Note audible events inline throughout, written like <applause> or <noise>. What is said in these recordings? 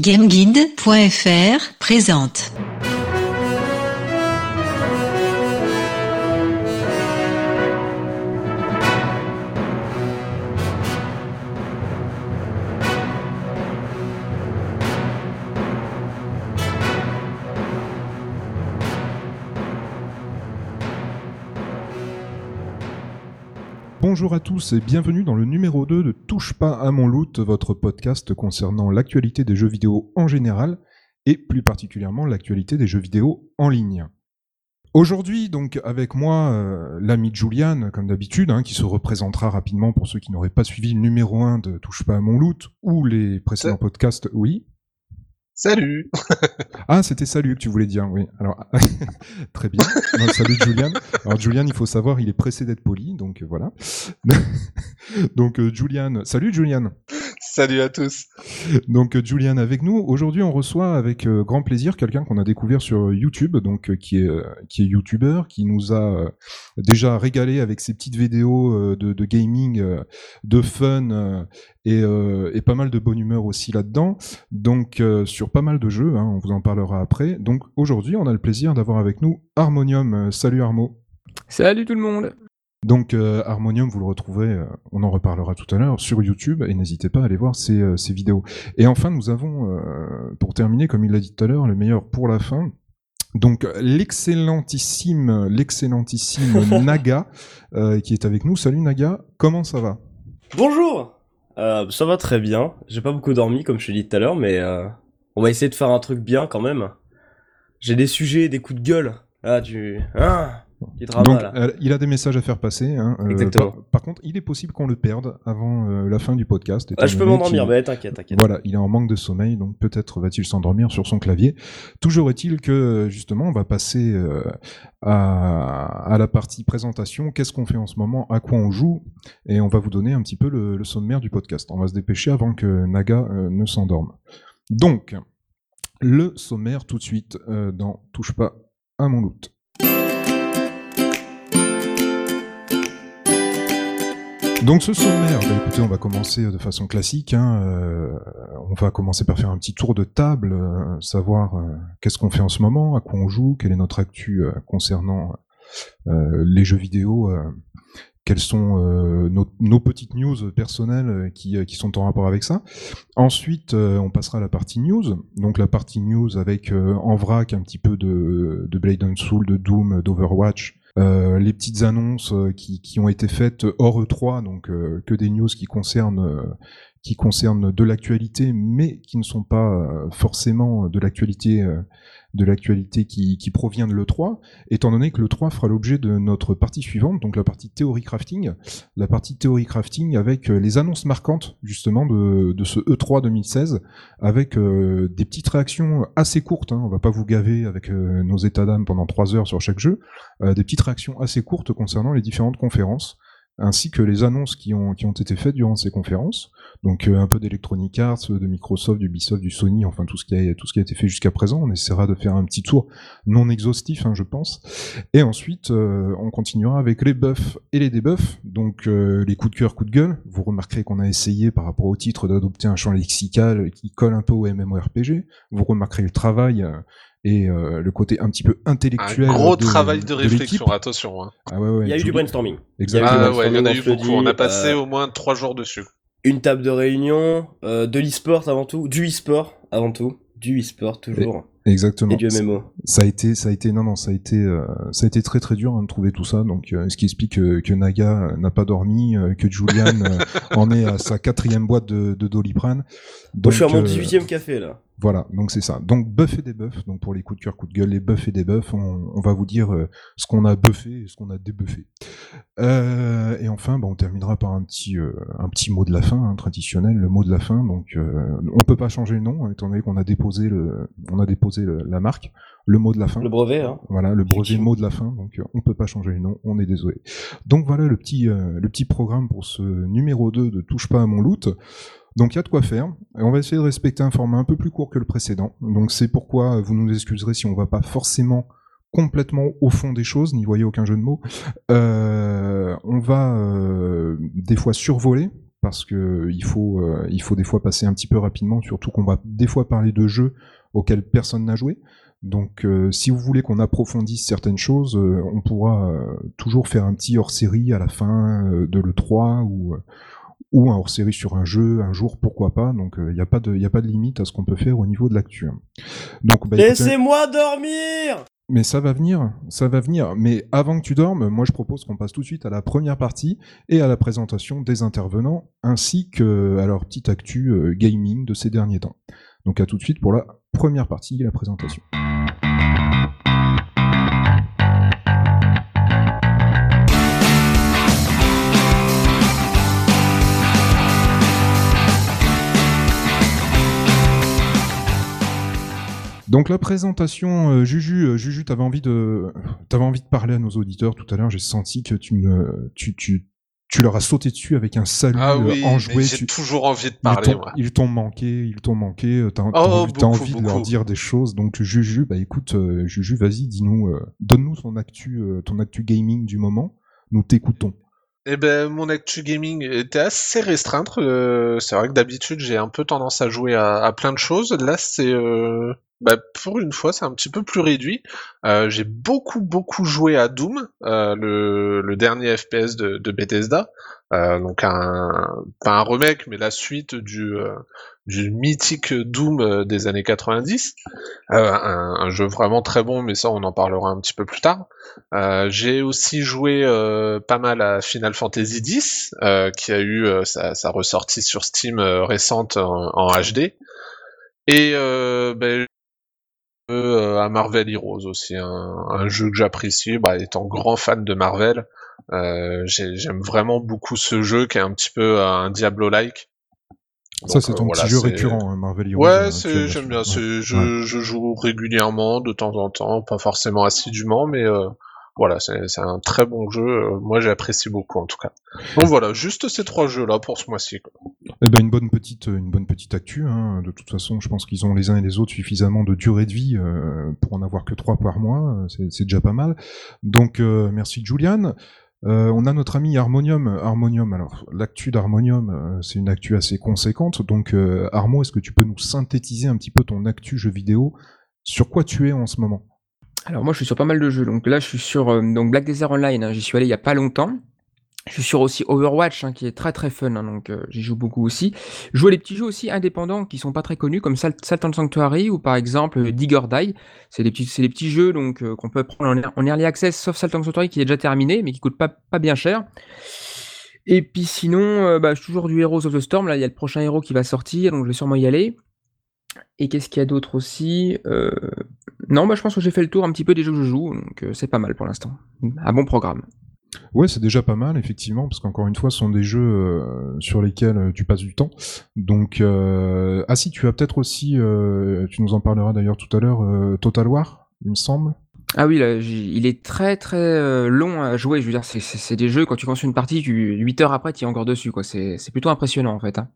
GameGuide.fr présente. Bonjour à tous et bienvenue dans le numéro 2 de Touche pas à mon loot, votre podcast concernant l'actualité des jeux vidéo en général et plus particulièrement l'actualité des jeux vidéo en ligne. Aujourd'hui, donc, avec moi, euh, l'ami Julian, comme d'habitude, hein, qui se représentera rapidement pour ceux qui n'auraient pas suivi le numéro 1 de Touche pas à mon loot ou les précédents podcasts. Oui. Salut Ah, c'était salut que tu voulais dire, oui. Alors, <laughs> très bien. Salut Julian. Alors, Julian, il faut savoir, il est pressé d'être poli, donc euh, voilà. <laughs> donc, euh, Julian. Salut Julian. Salut à tous Donc, euh, Julian avec nous. Aujourd'hui, on reçoit avec euh, grand plaisir quelqu'un qu'on a découvert sur YouTube, donc euh, qui est euh, qui est YouTuber, qui nous a euh, déjà régalé avec ses petites vidéos euh, de, de gaming, euh, de fun euh, et, euh, et pas mal de bonne humeur aussi là-dedans. Donc, euh, sur pas mal de jeux, hein, on vous en parlera après. Donc, aujourd'hui, on a le plaisir d'avoir avec nous Harmonium. Salut Harmo. Salut tout le monde Donc euh, Harmonium, vous le retrouvez, euh, on en reparlera tout à l'heure, sur YouTube, et n'hésitez pas à aller voir ses, euh, vidéos. Et enfin, nous avons, pour terminer, comme il l'a dit tout à l'heure, le meilleur pour la fin. Donc l'excellentissime, l'excellentissime <laughs> Naga, qui est avec nous. Salut Naga, comment ça va? Bonjour Ça va très bien, j'ai pas beaucoup dormi comme je te dit tout à l'heure, mais on va essayer de faire un truc bien quand même. J'ai des sujets, des coups de gueule. Ah, tu... Ah drama Donc, là. euh, il a des messages à faire passer. hein, euh, Exactement. Par, par contre, il est possible qu'on le perde avant euh, la fin du podcast. Ah, je peux m'endormir, mais t'inquiète, t'inquiète. Voilà, il est en manque de sommeil, donc peut-être va-t-il s'endormir sur son clavier. Toujours est-il que justement, on va passer à, à la partie présentation. Qu'est-ce qu'on fait en ce moment? À quoi on joue? Et on va vous donner un petit peu le, le sommaire du podcast. On va se dépêcher avant que Naga ne s'endorme. Donc, le sommaire tout de suite euh, dans Touche pas à mon loot. Donc ce sommaire, bah, écoutez, on va commencer de façon classique. hein, euh, on va commencer par faire un petit tour de table, euh, savoir euh, qu'est-ce qu'on fait en ce moment, à quoi on joue, quelle est notre actu euh, concernant euh, les jeux vidéo, quelles sont nos, nos petites news personnelles qui, qui sont en rapport avec ça. Ensuite, on passera à la partie news. Donc la partie news avec en vrac un petit peu de, de Blade and Soul, de Doom, d'Overwatch, les petites annonces euh, qui, qui ont été faites hors E3, donc euh, que des news qui concernent euh, qui concernent de l'actualité, mais qui ne sont pas euh, forcément de l'actualité euh, de l'actualité qui, provient de l'E3, étant donné que l'E3 fera l'objet de notre partie suivante, donc la partie théorie crafting, la partie théorie crafting avec euh, les annonces marquantes justement de, de ce E E3 2016, avec euh, des petites réactions assez courtes, hein, on va pas vous gaver avec euh, nos états d'âme pendant trois heures sur chaque jeu, des petites réactions assez courtes concernant les différentes conférences, ainsi que les annonces qui ont, qui ont été faites durant ces conférences. Donc euh, un peu d'Electronic Arts, de Microsoft, d'Ubisoft, du Sony, enfin tout ce qui a, tout ce qui a été fait jusqu'à présent. On essaiera de faire un petit tour non exhaustif, hein, je pense. Et ensuite, euh, on continuera avec les buffs et les debuffs. Donc euh, les coups de cœur, coups de gueule. Vous remarquerez qu'on a essayé par rapport au titre d'adopter un champ lexical qui colle un peu au MMORPG. Vous remarquerez le travail. Et euh, le côté un petit peu Un intellectuel gros de, travail de l'équipe. réflexion, attention. Hein. Ah ouais, ouais, Il y a eu du brainstorming. Exactement. Ah ouais, il y en a eu beaucoup. On a passé euh, au moins trois jours dessus. Une table de réunion, euh, de l'e-sport avant tout, du e-sport avant tout, du e-sport toujours, Exactement. et du MMO. Ça a été, ça a été, non, non, ça a été, euh, ça a été très très dur hein, de trouver tout ça. Donc, euh, ce qui explique que, que Naga n'a pas dormi, euh, que Julian euh, <laughs> en est à sa quatrième boîte de, de Doliprane. Bon, je suis à mon euh, 18ème café là. Voilà, donc c'est ça. Donc buff et débuff. Donc pour les coups de cœur, coups de gueule, les buffs et débuffs, on, on va vous dire euh, ce qu'on a buffé et ce qu'on a débuffé. Euh, et enfin, bah, on terminera par un petit, euh, un petit mot de la fin, hein, traditionnel, le mot de la fin. Donc on peut pas changer le nom, hein, étant donné qu'on a déposé le, on a déposé le- la marque, le mot de la fin. Le brevet, hein. Voilà, le brevet Effectivement. mot de la fin, donc on peut pas changer le nom, on est désolé. Donc voilà le petit, le petit programme pour ce numéro 2 de Touche pas à mon loot. Donc il y a de quoi faire. On va essayer de respecter un format un peu plus court que le précédent. Donc c'est pourquoi vous nous excuserez si on va pas forcément complètement au fond des choses, n'y voyez aucun jeu de mots. Euh, on va euh, des fois survoler parce que il faut, euh, faut des fois passer un petit peu rapidement, surtout qu'on va des fois parler de jeux auxquels personne n'a joué. Donc, si vous voulez qu'on approfondisse certaines choses, on pourra toujours faire un petit hors-série à la fin de l'E3 ou, ou un hors-série sur un jeu un jour, pourquoi pas. Donc, il n'y a, pas de- y a pas de limite à ce qu'on peut faire au niveau de l'actu. Donc, bah, Laissez-moi dormir mais ça va venir, ça va venir. Mais avant que tu dormes, moi je propose qu'on passe tout de suite à la première partie et à la présentation des intervenants, ainsi que à leur petite actu euh, gaming de ces derniers temps. Donc à tout de suite pour la première partie, la présentation. Donc la présentation, euh, Juju, euh, Juju, t'avais envie de, t'avais envie de parler à nos auditeurs tout à l'heure. J'ai senti que tu me, tu, tu, tu leur as sauté dessus avec un salut Ah euh, oui, enjoué. j'ai Tu- toujours envie de parler, ils t'ont manqué, ils t'ont manqué. euh, T'as, Oh, envie, beaucoup, de leur dire des choses. Donc Juju, bah écoute, euh, Juju, vas-y, dis-nous, euh, donne-nous ton actu, euh, ton actu gaming du moment. Nous t'écoutons. Eh ben, mon actu gaming était assez restreinte. c'est vrai que d'habitude, j'ai un peu tendance à jouer à, à plein de choses. Là, c'est... bah, pour une fois, c'est un petit peu plus réduit. Euh, j'ai beaucoup, beaucoup joué à Doom, euh, le, le dernier FPS de, de Bethesda. Euh, donc un, pas un remake, mais la suite du, euh, du mythique Doom euh, des années 90. Euh, un, un jeu vraiment très bon, mais ça, on en parlera un petit peu plus tard. J'ai aussi joué pas mal à Final Fantasy X, qui a eu sa, sa ressortie sur Steam récente en, en HD. Et euh, ben, euh, à Marvel Heroes aussi, un, un jeu que j'apprécie, bah, étant grand fan de Marvel. Euh, j'ai- J'aime vraiment beaucoup ce jeu qui est un petit peu euh, un Diablo-like. Ça, c'est euh, ton voilà, petit jeu récurrent, hein, Marvel Heroes. Ouais, j'aime bien. Ouais. C'est, je, Ouais. je joue régulièrement, de temps en temps, pas forcément assidûment, mais euh, voilà, c'est, un très bon jeu. euh, Moi, j'apprécie beaucoup en tout cas. Donc voilà, juste ces trois jeux-là pour ce mois-ci. Eh ben une bonne petite, une bonne petite actu. Hein. De toute façon, je pense qu'ils ont les uns et les autres suffisamment de durée de vie euh, pour en avoir que trois par mois. euh, C'est, déjà pas mal. Donc merci Julian. On a notre ami Harmonium. Harmonium. Alors l'actu d'Harmonium, c'est une actu assez conséquente. Donc euh, Harmo, est-ce que tu peux nous synthétiser un petit peu ton actu jeu vidéo? Sur quoi tu es en ce moment? Alors moi je suis sur pas mal de jeux. Donc là je suis sur euh, donc Black Desert Online, hein, j'y suis allé il y a pas longtemps. Je suis sur aussi Overwatch hein, qui est très très fun, hein, donc euh, j'y joue beaucoup aussi. Je joue à des petits jeux aussi indépendants qui sont pas très connus comme Salt, and Sanctuary ou par exemple euh, Dig or Die. C'est des petits c'est des petits jeux donc euh, qu'on peut prendre en, ear- en early access sauf Salt and Sanctuary qui est déjà terminé mais qui coûte pas bien cher. Et puis sinon, bah, je suis toujours du Heroes of the Storm. Là, il y a le prochain héros qui va sortir, donc je vais sûrement y aller. Et qu'est-ce qu'il y a d'autre aussi? Non, bah, je pense que j'ai fait le tour un petit peu des jeux que je joue, donc euh, c'est pas mal pour l'instant. Un bon programme. Ouais, c'est déjà pas mal, effectivement, parce qu'encore une fois, ce sont des jeux euh, sur lesquels euh, tu passes du temps. Donc, euh... ah si, tu as peut-être aussi, euh, tu nous en parleras d'ailleurs tout à l'heure, Total War, il me semble. Ah oui, là, il est très très long à jouer. Je veux dire, c'est- des jeux, quand tu commences une partie, tu, 8 heures après, tu es encore dessus. quoi. C'est plutôt impressionnant en fait. hein.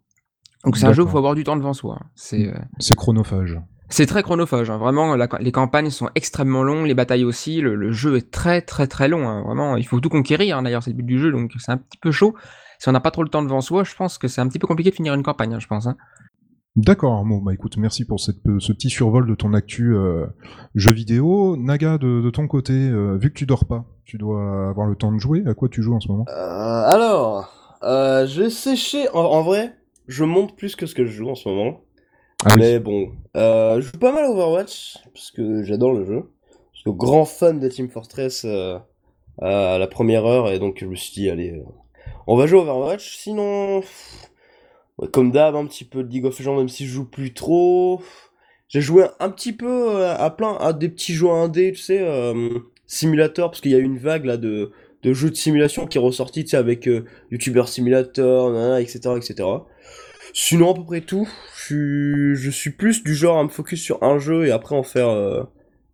Donc c'est un jeu où il faut avoir du temps devant soi. hein. Euh, C'est chronophage. C'est très chronophage, hein. vraiment. la- les campagnes sont extrêmement longues, les batailles aussi. Le, le jeu est très très très long. hein. Vraiment, il faut tout conquérir. hein. D'ailleurs, c'est le but du jeu, donc c'est un petit peu chaud. Si on n'a pas trop le temps devant soi, je pense que c'est un petit peu compliqué de finir une campagne, hein, je pense. hein. D'accord, Armo. Bah écoute, merci pour cette, ce petit survol de ton actu euh, jeu vidéo. Naga, de, de ton côté, euh, vu que tu dors pas, tu dois avoir le temps de jouer. À quoi tu joues en ce moment? Euh, alors, euh, j'ai séché. En, en vrai, je monte plus que ce que je joue en ce moment. Ah. Mais bon, euh, je joue pas mal Overwatch, parce que j'adore le jeu. Je suis grand fan de Team Fortress euh, à la première heure, et donc je me suis dit, allez, euh, on va jouer Overwatch. Sinon, comme d'hab, un petit peu de League of Legends, même si je joue plus trop. J'ai joué un petit peu euh, à plein, à des petits jeux indés, tu sais, euh, simulator, parce qu'il y a une vague là de, de jeux de simulation qui est ressorti, tu sais, avec euh, YouTuber Simulator, etc., etc. Sinon, à peu près tout. Je suis, je suis plus du genre à me focus sur un jeu et après en faire, euh,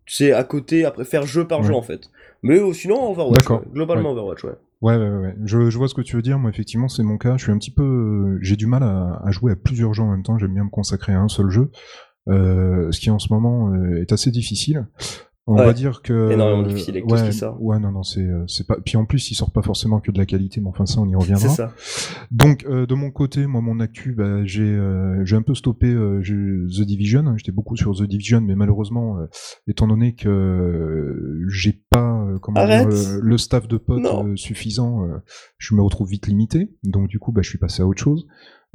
tu sais, à côté, après faire jeu par Ouais. jeu en fait. Mais euh, sinon, Overwatch. Ouais. Globalement, Ouais. Overwatch, ouais. Ouais, ouais, ouais. Je, je vois ce que tu veux dire. Moi, effectivement, c'est mon cas. Je suis un petit peu, euh, j'ai du mal à, à jouer à plusieurs jeux en même temps. J'aime bien me consacrer à un seul jeu, euh, ce qui en ce moment est assez difficile. On Ouais. va dire que Énormément difficile avec tout ouais, ce qui sort. Ouais, non, non, c'est euh, c'est pas. Puis en plus, il sort pas forcément que de la qualité, mais enfin ça, on y C'est reviendra. ça. Donc euh, de mon côté, moi mon actu, bah, j'ai euh, j'ai un peu stoppé euh, The Division. J'étais beaucoup sur The Division, mais malheureusement, euh, étant donné que euh, j'ai pas euh, comment dire, euh, le staff de potes euh, suffisant, euh, je me retrouve vite limité. Donc du coup, bah, je suis passé à autre chose.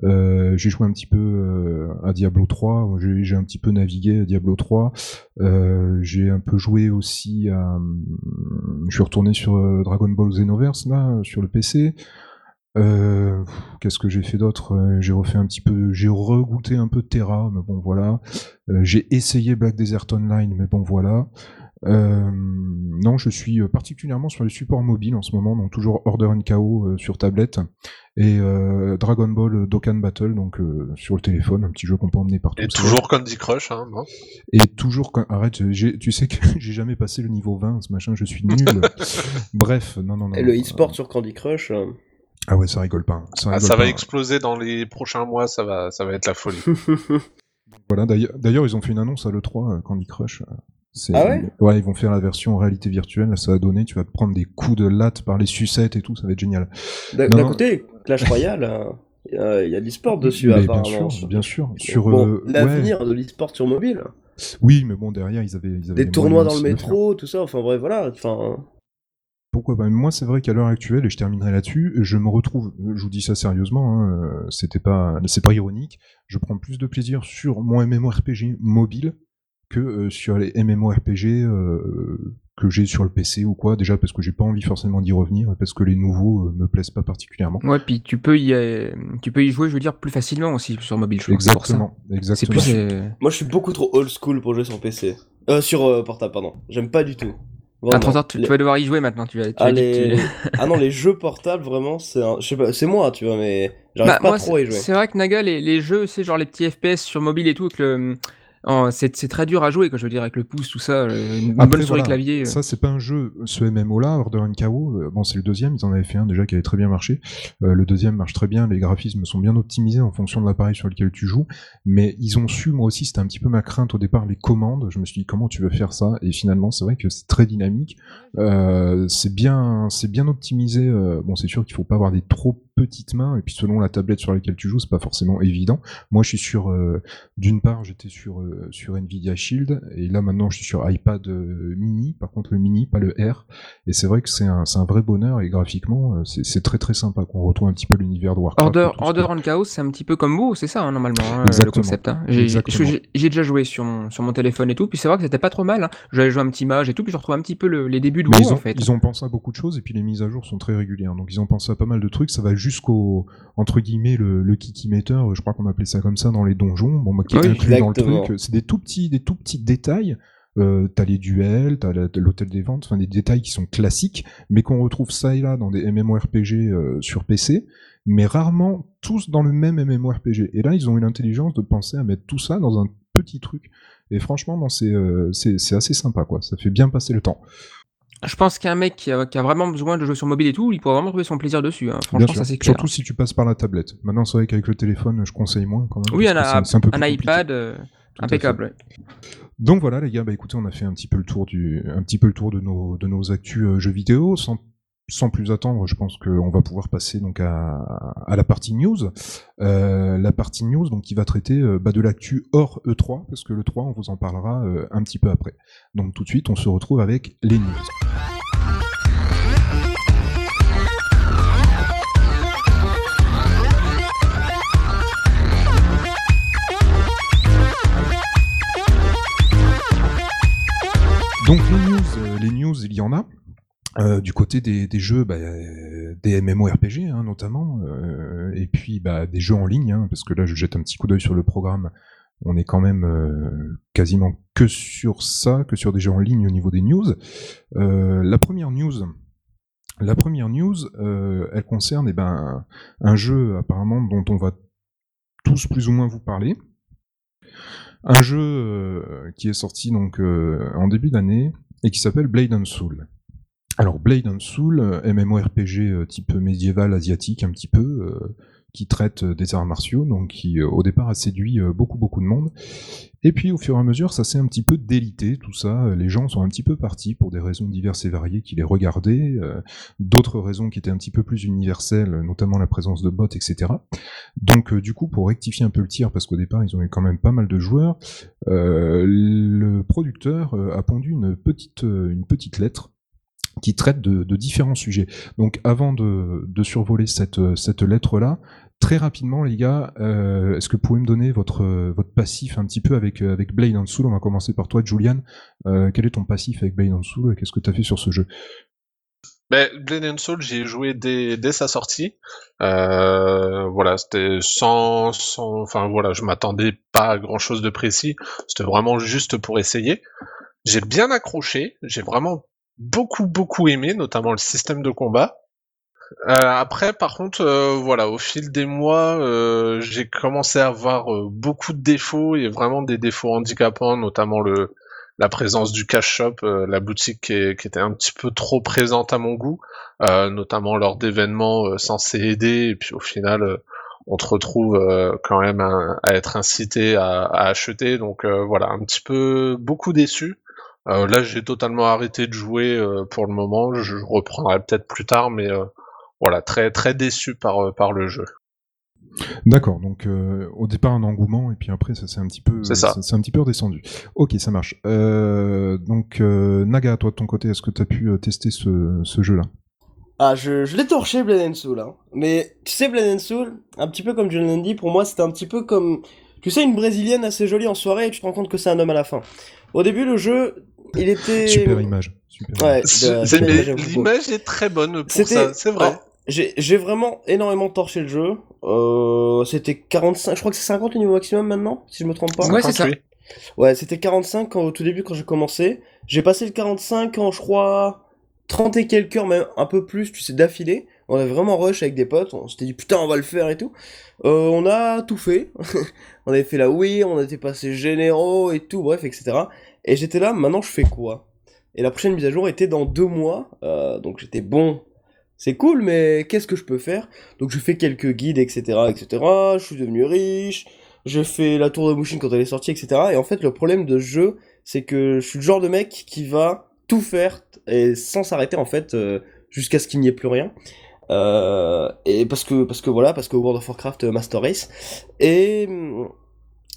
Euh, j'ai joué un petit peu euh, à Diablo 3, j'ai un petit peu navigué à Diablo 3, euh, j'ai un peu joué aussi à... hum, Je suis retourné sur euh, Dragon Ball Xenoverse, là, sur le PC. Euh, Qu'est-ce que j'ai fait d'autre? Euh, J'ai refait un petit peu, j'ai regoûté un peu Terra, mais bon voilà. J'ai essayé Black Desert Online, mais bon voilà. Euh, non, je suis euh, particulièrement sur les supports mobiles en ce moment, donc toujours Order and Chaos euh, sur tablette et euh, Dragon Ball Dokkan Battle, donc euh, sur le téléphone, un petit jeu qu'on peut emmener partout. Et toujours Candy Crush, hein, non Et toujours. Arrête, tu sais que <laughs> j'ai jamais passé le niveau 20, ce machin, je suis nul. <laughs> Bref, non, non, non. Et le e-sport euh, sur Candy Crush. Ah ouais, ça rigole pas. Ça, Ah, Ça va exploser dans les prochains mois, ça va, ça va être la folie. <laughs> Voilà, d'ailleurs, ils ont fait une annonce à l'E3, euh, Candy Crush. Euh, Ah ouais? Ouais, ils vont faire la version réalité virtuelle, là, ça va donner, tu vas te prendre des coups de latte par les sucettes et tout, ça va être génial. D'un côté, Clash Royale, euh, il y a- il y a de l'e-sport dessus, Mais bien sûr, bien sûr. Sur, Bon, euh, l'avenir de l'e-sport sur mobile. Oui, mais bon, derrière, ils avaient, ils avaient Des tournois dans le métro, tout ça, enfin bref, voilà. Enfin, Pourquoi pas Moi, c'est vrai qu'à l'heure actuelle, et je terminerai là-dessus, je me retrouve, je vous dis ça sérieusement, hein, euh, c'était pas, c'est pas ironique, je prends plus de plaisir sur mon MMORPG mobile que euh, sur les MMORPG euh, que j'ai sur le PC ou quoi. Déjà parce que j'ai pas envie forcément d'y revenir, parce que les nouveaux euh, me plaisent pas particulièrement. Ouais, puis tu peux y, euh, tu peux y jouer, je veux dire, plus facilement aussi sur mobile, je trouve. c'est pour ça. Exactement, exactement. plus. euh, moi je suis beaucoup trop old school pour jouer sur PC. Euh, sur euh, portable, pardon. J'aime pas du tout. Vraiment. Attends, attends, tu, Les- tu vas devoir y jouer maintenant. Tu vas, tu Ah, vas dire les- que tu- <laughs> ah non, les jeux portables, vraiment, c'est un... je sais pas, c'est moi, tu vois, mais j'arrive Bah, pas moi, trop à y c'est- jouer. C'est vrai que Naga, les, les jeux, c'est genre les petits FPS sur mobile et tout, avec le- c'est très dur à jouer, quoi, je veux dire, avec le pouce, tout ça, euh, une Après, bonne souris voilà, clavier. euh. Ça, c'est pas un jeu, ce MMO-là, Order and Chaos, euh, bon, c'est le deuxième, ils en avaient fait un déjà qui avait très bien marché. Euh, le deuxième marche très bien, les graphismes sont bien optimisés en fonction de l'appareil sur lequel tu joues, mais ils ont su, moi aussi, c'était un petit peu ma crainte au départ, les commandes. Je me suis dit, comment tu veux faire ça? Et finalement, c'est vrai que c'est très dynamique. Euh, c'est bien, c'est bien optimisé. bon, c'est sûr qu'il faut pas avoir des trop petites mains, et puis selon la tablette sur laquelle tu joues, c'est pas forcément évident. Moi, je suis sur, euh, d'une part, j'étais sur euh, sur Nvidia Shield, et là maintenant, je suis sur iPad euh, mini. Par contre, le mini, pas le R. Et c'est vrai que c'est un, un vrai bonheur, et graphiquement, c'est très très sympa. Qu'on retrouve un petit peu l'univers de Warcraft. Order, Order and Chaos, c'est un petit peu comme vous, c'est ça, hein, normalement, hein, le concept. hein. J'ai- déjà joué sur mon, sur mon téléphone et tout, puis c'est vrai que c'était pas trop mal. Hein. J'avais joué un petit mage et tout, puis je retrouve un petit peu le- les débuts de WoW, en fait. ils ont pensé à beaucoup de choses et puis les mises à jour sont très régulières. Donc ils ont pensé à pas mal de trucs. Ça va jusqu'au entre guillemets le, le kikimeter. Je crois qu'on appelait ça comme ça dans les donjons. Bon, qui est Oui, inclus dans le truc. C'est des tout petits, des tout petits détails. Euh, t'as les duels, t'as l'hôtel des ventes, enfin des détails qui sont classiques, mais qu'on retrouve ça et là dans des MMORPG euh, sur PC, mais rarement tous dans le même MMORPG. Et là, ils ont eu l'intelligence de penser à mettre tout ça dans un petit truc. Et franchement, c'est euh, assez sympa, quoi. Ça fait bien passer le temps. Je pense qu'un mec qui a, qui a vraiment besoin de jouer sur mobile et tout, il pourra vraiment trouver son plaisir dessus. Hein. Franchement, ça c'est clair. Surtout si tu passes par la tablette. Maintenant, c'est vrai qu'avec le téléphone, je conseille moins quand même. oui, un, un peu un iPad euh, impeccable. Donc voilà, les gars, bah écoutez, on a fait un petit peu le tour du, un petit peu le tour de nos, de nos actus euh, jeux vidéo. Sans, sans plus attendre, je pense qu'on va pouvoir passer donc à, la partie news. Euh, la partie news, donc qui va traiter euh, bah, de l'actu hors E3, parce que le 3, on vous en parlera euh, un petit peu après. Donc tout de suite, on se retrouve avec les news. Donc les news, les news, il y en a. Euh, du côté des, des jeux, bah, des MMORPG hein, notamment, euh, et puis bah, des jeux en ligne, hein, parce que là je jette un petit coup d'œil sur le programme. On est quand même euh, quasiment que sur ça, que sur des jeux en ligne au niveau des news. Euh, la première news, la première news, euh, elle concerne eh ben, un jeu apparemment dont on va tous plus ou moins vous parler. Un jeu euh, qui est sorti donc en début d'année et qui s'appelle Blade and Soul. Alors Blade and Soul, euh, MMORPG euh, type médiéval asiatique un petit peu, euh, qui traite des arts martiaux, donc qui au départ a séduit beaucoup beaucoup de monde. Et puis au fur et à mesure, ça s'est un petit peu délité, tout ça. Les gens sont un petit peu partis pour des raisons diverses et variées qui les regardaient, d'autres raisons qui étaient un petit peu plus universelles, notamment la présence de bots, etc. Donc du coup, pour rectifier un peu le tir, parce qu'au départ ils ont eu quand même pas mal de joueurs, le producteur a pondu une petite, une petite lettre qui traite de, différents sujets. Donc avant de, survoler cette, lettre-là, très rapidement les gars, euh, est-ce que vous pouvez me donner votre, passif un petit peu avec, Blade and Soul? On va commencer par toi Julian. Euh, quel est ton passif avec Blade and Soul? Qu'est-ce que tu as fait sur ce jeu? Ben, Blade and Soul, j'ai joué dès, dès sa sortie. Euh, voilà, c'était sans, sans, enfin voilà, je m'attendais pas à grand chose de précis. C'était vraiment juste pour essayer. J'ai bien accroché. J'ai vraiment beaucoup beaucoup aimé, notamment le système de combat. Euh, après, par contre, euh, voilà, au fil des mois, euh, j'ai commencé à avoir beaucoup de défauts et vraiment des défauts handicapants, notamment le la présence du cash shop, la boutique qui, était un petit peu trop présente à mon goût, notamment lors d'événements censés aider, et puis au final, on te retrouve quand même à, être incité à, à acheter, donc voilà, un petit peu beaucoup déçu. Euh, là, j'ai totalement arrêté de jouer euh, pour le moment. Je reprendrai peut-être plus tard, mais euh, voilà, très très déçu par par le jeu. D'accord, donc au départ un engouement et puis après ça s'est un petit peu, c'est un petit peu redescendu. Ok, ça marche. donc Naga, toi de ton côté, est-ce que tu as pu tester ce, ce jeu-là? Ah, je, je l'ai torché Blade Soul, hein. mais tu sais Blade Soul, un petit peu comme je l'ai dit, pour moi c'était un petit peu comme, tu sais une brésilienne assez jolie en soirée et tu te rends compte que c'est un homme à la fin. Au début le jeu, il était. Super image. Ouais, l'image est très bonne pour ça, c'est vrai. j'ai vraiment énormément torché le jeu. Euh, c'était 45, je crois que c'est 50 au niveau maximum maintenant, si je me trompe pas. Ouais, c'est ça. Ouais, c'était 45 au tout début quand j'ai commencé. J'ai passé le 45 en, je crois, 30 et quelques heures, même un peu plus, tu sais, d'affilée. On avait vraiment rush avec des potes, on s'était dit putain, on va le faire et tout. Euh, on a tout fait. <laughs> on avait fait la Wii, on était passé généraux et tout, bref, etc. Et j'étais là, maintenant je fais quoi? Et la prochaine mise à jour était dans deux mois, euh, donc j'étais bon. C'est cool, mais qu'est-ce que je peux faire? Donc je fais quelques guides, etc., etc. Je suis devenu riche. J'ai fait la tour de Mushin quand elle est sortie, etc. Et en fait, le problème de ce jeu, c'est que je suis le genre de mec qui va tout faire et sans s'arrêter en fait euh, jusqu'à ce qu'il n'y ait plus rien. Euh, et parce que parce que voilà, parce que World of Warcraft Master Race et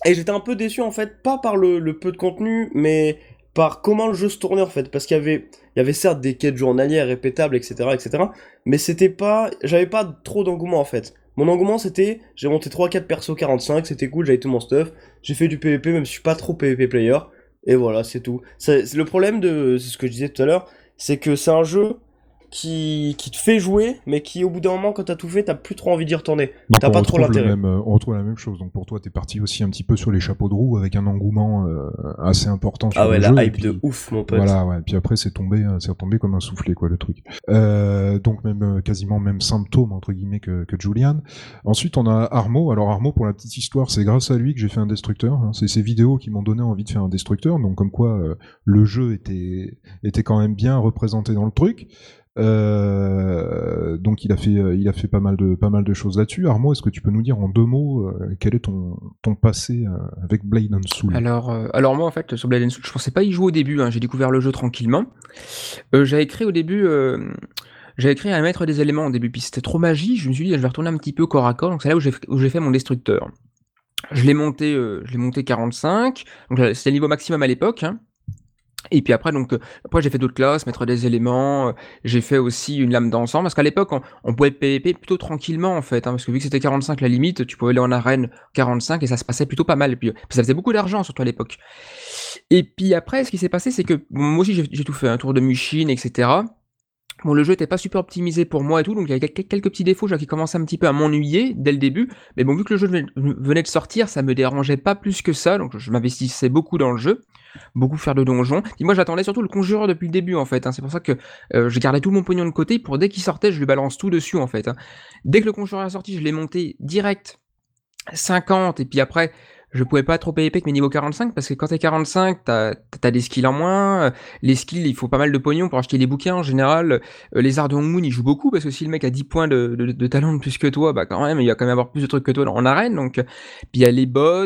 et j'étais un peu déçu en fait, pas par le, peu de contenu, mais par comment le jeu se tournait en fait, parce qu'il y avait, il y avait certes des quêtes journalières répétables, etc., etc., mais c'était pas, j'avais pas trop d'engouement en fait. Mon engouement c'était, j'ai monté 3-4 persos 45, c'était cool, j'avais tout mon stuff, j'ai fait du PVP même si je suis pas trop PVP player, et voilà, c'est tout. C'est le problème de, c'est ce que je disais tout à l'heure, c'est que c'est un jeu qui, qui te fait jouer, mais qui au bout d'un moment, quand t'as tout fait, t'as plus trop envie d'y retourner. T'as pas trop l'intérêt. Euh, on retrouve la même chose. Donc pour toi, t'es parti aussi un petit peu sur les chapeaux de roue avec un engouement euh, assez important sur ah ouais, le la hype de ouf, mon pote. Voilà, ouais. Puis après, c'est tombé, euh, c'est retombé comme un soufflet, quoi, le truc. Euh, donc même quasiment même symptôme entre guillemets que, que Julian. Ensuite, on a Armo. Alors Armo, pour la petite histoire, c'est grâce à lui que j'ai fait un destructeur. Hein. C'est ses vidéos qui m'ont donné envie de faire un destructeur. Donc comme quoi, le jeu était était quand même bien représenté dans le truc. Euh, donc il a fait, euh, il a fait pas mal de, pas mal de choses là-dessus. Armo, est-ce que tu peux nous dire en deux mots euh, quel est ton, ton passé avec Blade and Soul? Alors, alors moi en fait sur Blade and Soul, je pensais pas y jouer au début. Hein. J'ai découvert le jeu tranquillement. j'avais créé au début. J'avais créé un maître des éléments au début, puis c'était trop magie, je me suis dit je vais retourner un petit peu corps à corps, donc c'est là où j'ai fait mon destructeur. Je l'ai monté, je monté 45, donc c'était le niveau maximum à l'époque, hein. Et puis après, donc, euh, après j'ai fait d'autres classes, mettre des éléments. Euh, j'ai fait aussi une lame d'ensemble parce qu'à l'époque, on, pouvait PVP plutôt tranquillement en fait, hein, parce que vu que c'était 45 la limite, tu pouvais aller en arène 45 et ça se passait plutôt pas mal. Et puis, ça faisait beaucoup d'argent surtout à l'époque. Et puis après, ce qui s'est passé, c'est que moi aussi j'ai tout fait, un tour de machine, etc. Bon, le jeu était pas super optimisé pour moi et tout, donc il y avait quelques petits défauts qui commençaient un petit peu à m'ennuyer dès le début. Mais bon, vu que le jeu venait de sortir, ça me dérangeait pas plus que ça, donc je m'investissais beaucoup dans le jeu beaucoup faire de donjons. Moi, j'attendais surtout le conjureur depuis le début, en fait. Hein. C'est pour ça que euh, je gardais tout mon pognon de côté pour dès qu'il sortait, je lui balance tout dessus, en fait. Hein. Dès que le conjureur est sorti, je l'ai monté direct 50, et puis après, je pouvais pas trop PVP avec mes niveaux 45 parce que quand t'es 45, t'as as des skills en moins. euh, Les skills, il faut pas mal de pognon pour acheter les bouquins en général. Euh, Les arts de Hong Moon, ils jouent beaucoup parce que si le mec a 10 points de, de, de talent de plus que toi, bah quand même, il va quand même avoir plus de trucs que toi en arène. Donc, euh, puis il y a les bots,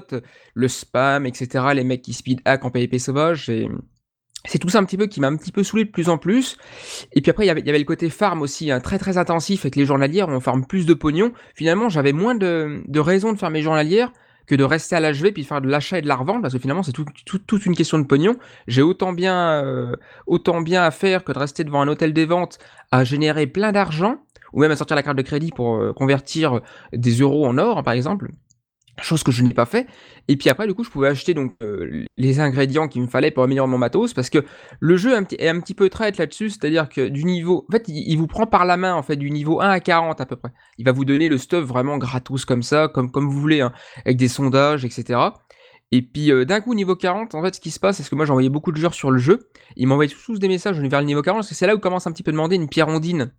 le spam, etc. Les mecs qui speed hack en PVP sauvage. Et c'est tout ça un petit peu qui m'a un petit peu saoulé de plus en plus. Et puis après, il y avait, il y avait le côté farm aussi, hein, très très intensif avec les journalières, où on farm plus de pognon. Finalement, j'avais moins de, de raisons de faire mes journalières que de rester à l'HV puis faire de l'achat et de la revente, parce que finalement, c'est tout, tout- toute une question de pognon. J'ai autant bien, euh, autant bien à faire que de rester devant un hôtel des ventes à générer plein d'argent, ou même à sortir la carte de crédit pour euh, convertir des euros en or, par exemple chose que je n'ai pas fait. Et puis après, du coup, je pouvais acheter donc euh, les ingrédients qu'il me fallait pour améliorer mon matos, parce que le jeu est un petit, peu traite là-dessus, c'est-à-dire que du niveau, en fait, il, vous prend par la main en fait du niveau 1 à 40 à peu près. Il va vous donner le stuff vraiment gratos comme ça, comme comme vous voulez, hein, avec des sondages, etc. Et puis euh, d'un coup niveau 40, en fait, ce qui se passe, c'est que moi j'envoyais beaucoup de joueurs sur le jeu, ils m'envoyaient tous des messages vers le niveau 40, parce que c'est là où commence un petit peu demander une pierre ondine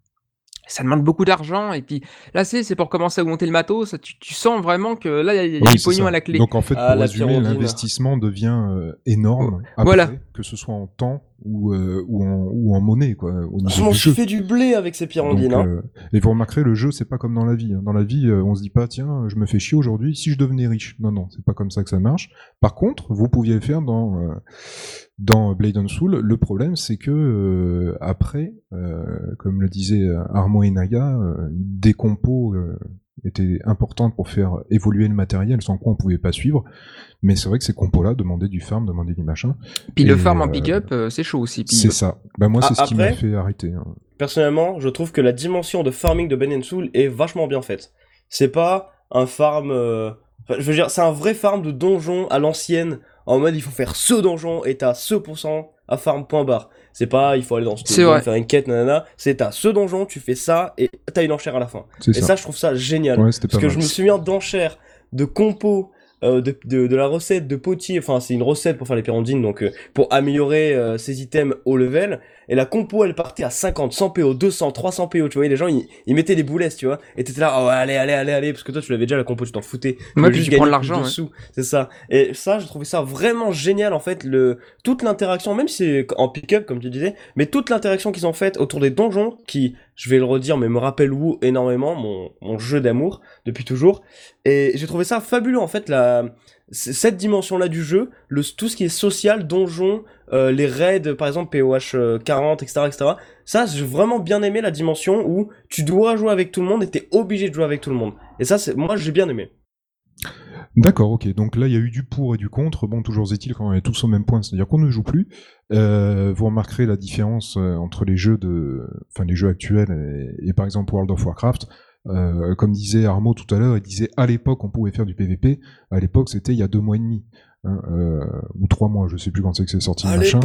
ça demande beaucoup d'argent et puis là c'est c'est pour commencer à augmenter le matos tu, tu sens vraiment que là il y a, y a Oui, du c'est pognon ça. à la clé Donc en fait, pour la résumer, l'investissement devient euh, énorme après, Voilà. que ce soit en temps ou, euh, ou, en, ou en monnaie, quoi, au niveau suis jeu. fait du blé avec ces Donc, hein. euh, et vous remarquerez, le jeu, c'est pas comme dans la vie. hein. Dans la vie, euh, on se dit pas, tiens, je me fais chier aujourd'hui si je devenais riche. Non, non, c'est pas comme ça que ça marche. Par contre, vous pouviez le faire dans euh, dans Blade and Soul. Le problème, c'est que euh, après, euh, comme le disait euh, Armo et Naga, euh, des compos étaient importantes pour faire évoluer le matériel, sans quoi on pouvait pas suivre. Mais c'est vrai que ces compos-là demandaient du farm, demandaient du machin. puis le Et, farm en euh, pick-up euh, c'est chaud aussi C'est ça. Bah moi, c'est Ah, ce qui m'a fait arrêter. hein. Personnellement, je trouve que la dimension de farming de Ben Soul est vachement bien faite. C'est pas un farm. euh, enfin, je veux dire, c'est un vrai farm de donjon à l'ancienne. En mode, il faut faire ce donjon et t'as ce pourcent à farm point barre. C'est pas, il faut aller dans ce C'est donjon, vrai. faire une quête, nanana. C'est t'as ce donjon, tu fais ça et t'as une enchère à la fin. C'est Et ça. ça, je trouve ça génial. Ouais, Parce que je me souviens d'enchères, de compos, euh, de, de, de la recette de potier. Enfin, c'est une recette pour faire les pyrandines, donc euh, pour améliorer euh, ses items au level. Et la compo, elle partait à 50, 100 PO, 200, 300 PO. Tu vois, les gens, ils, ils mettaient des boulesses, tu vois. Et t'étais là, oh, allez, allez, allez, allez, parce que toi, tu l'avais déjà la compo, tu t'en foutais. Juste tu prends l'argent, ouais. C'est ça. Et ça, je trouvais ça vraiment génial, en fait, le toute l'interaction, même si c'est en pick-up, comme tu disais, mais toute l'interaction qu'ils ont faite autour des donjons, qui, je vais le redire, mais me rappelle WoW énormément, mon, mon jeu d'amour depuis toujours. Et j'ai trouvé ça fabuleux, en fait, la, cette dimension-là du jeu, tout ce qui est social, donjon, euh, les raids, par exemple, POH euh, 40, etc., etc. Ça, j'ai vraiment bien aimé la dimension où tu dois jouer avec tout le monde et t'es obligé de jouer avec tout le monde. Et ça, c'est, moi, j'ai bien aimé. D'accord, ok. Donc là, il y a eu du pour et du contre. Bon, toujours est-il quand on est tous au même point, c'est-à-dire qu'on ne joue plus. Euh, vous remarquerez la différence euh, entre les jeux actuels et par exemple World of Warcraft. Euh, comme disait Armo tout à l'heure, il disait à l'époque on pouvait faire du PVP. À l'époque, c'était il y a deux mois et demi. hein, euh, ou trois mois, je sais plus quand c'est que c'est sorti le machin.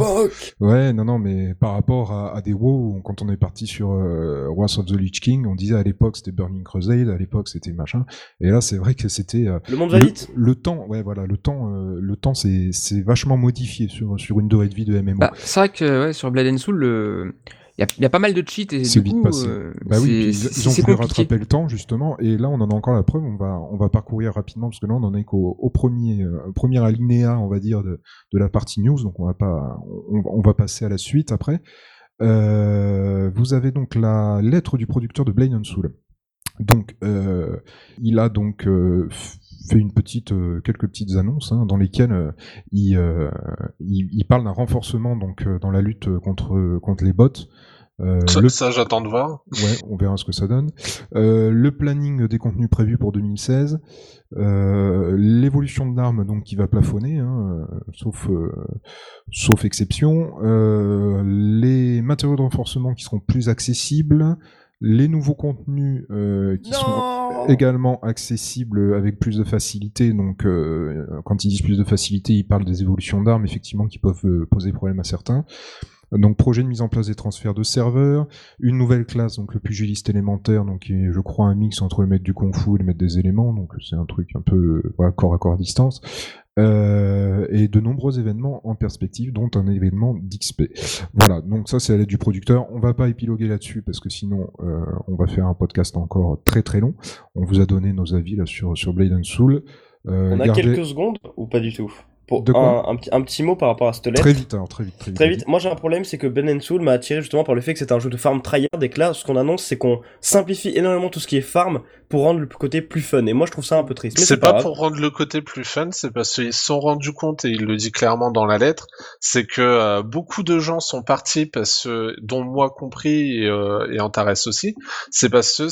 Ouais, non, non, mais par rapport à, à des WoW, quand on est parti sur euh, Wrath of the Lich King, on disait à l'époque c'était Burning Crusade, à l'époque c'était machin, et là c'est vrai que c'était euh, Le monde va le, vite. le temps, ouais, voilà, le temps, euh, le temps c'est c'est vachement modifié sur sur une durée de vie de MMO. Bah, c'est vrai que ouais, sur Blade and Soul, le... il y, a, il y a pas mal de cheats et C'est vite coup, passé. euh, Bah oui, puis ils, ont voulu rattraper le temps justement, et là on en a encore la preuve. On va on va parcourir rapidement parce que là on en est qu'au au premier euh, premier alinéa, on va dire de, de la partie news, donc on va pas on, on va passer à la suite après. Euh, vous avez donc la lettre du producteur de Blade and Soul. Donc, euh, il a donc euh, fait une petite, euh, quelques petites annonces hein, dans lesquelles euh, il, euh, il, il parle d'un renforcement donc euh, dans la lutte contre contre les bots. Euh, Ça, le- ça, j'attends de voir. Ouais, on verra ce que ça donne. Euh, le planning des contenus prévus pour 2016. Euh, L'évolution de l'arme donc qui va plafonner, hein, sauf euh, sauf exception. Euh, les matériaux de renforcement qui seront plus accessibles. Les nouveaux contenus euh, qui Non également accessibles avec plus de facilité. Donc, euh, quand ils disent plus de facilité, ils parlent des évolutions d'armes, effectivement, qui peuvent euh, poser problème à certains. Donc, projet de mise en place des transferts de serveurs, une nouvelle classe, donc le pugiliste élémentaire, donc qui est, je crois, un mix entre le maître du kung fu et le maître des éléments. Donc, c'est un truc un peu euh, voilà, corps à corps à distance. Euh, et de nombreux événements en perspective, dont un événement d'XP. Voilà, donc ça c'est la lettre du producteur. On va pas épiloguer là-dessus parce que sinon euh, on va faire un podcast encore très très long. On vous a donné nos avis là sur sur Blade and Soul. Euh, On a gardez- quelques secondes ou pas du tout? Pour De quoi un, un petit, un petit mot par rapport à cette lettre. Très vite, alors très vite, très vite. Très vite. Moi, j'ai un problème, c'est que Ben Soul m'a attiré justement par le fait que c'est un jeu de farm tryhard et que là, ce qu'on annonce, c'est qu'on simplifie énormément tout ce qui est farm pour rendre le côté plus fun. Et moi, je trouve ça un peu triste. Mais C'est pas, pas pour rendre le côté plus fun, c'est parce qu'ils se sont rendus compte, et il le dit clairement dans la lettre, c'est que euh, beaucoup de gens sont partis, parce que, dont moi compris, et, euh, et Antares aussi, c'est parce que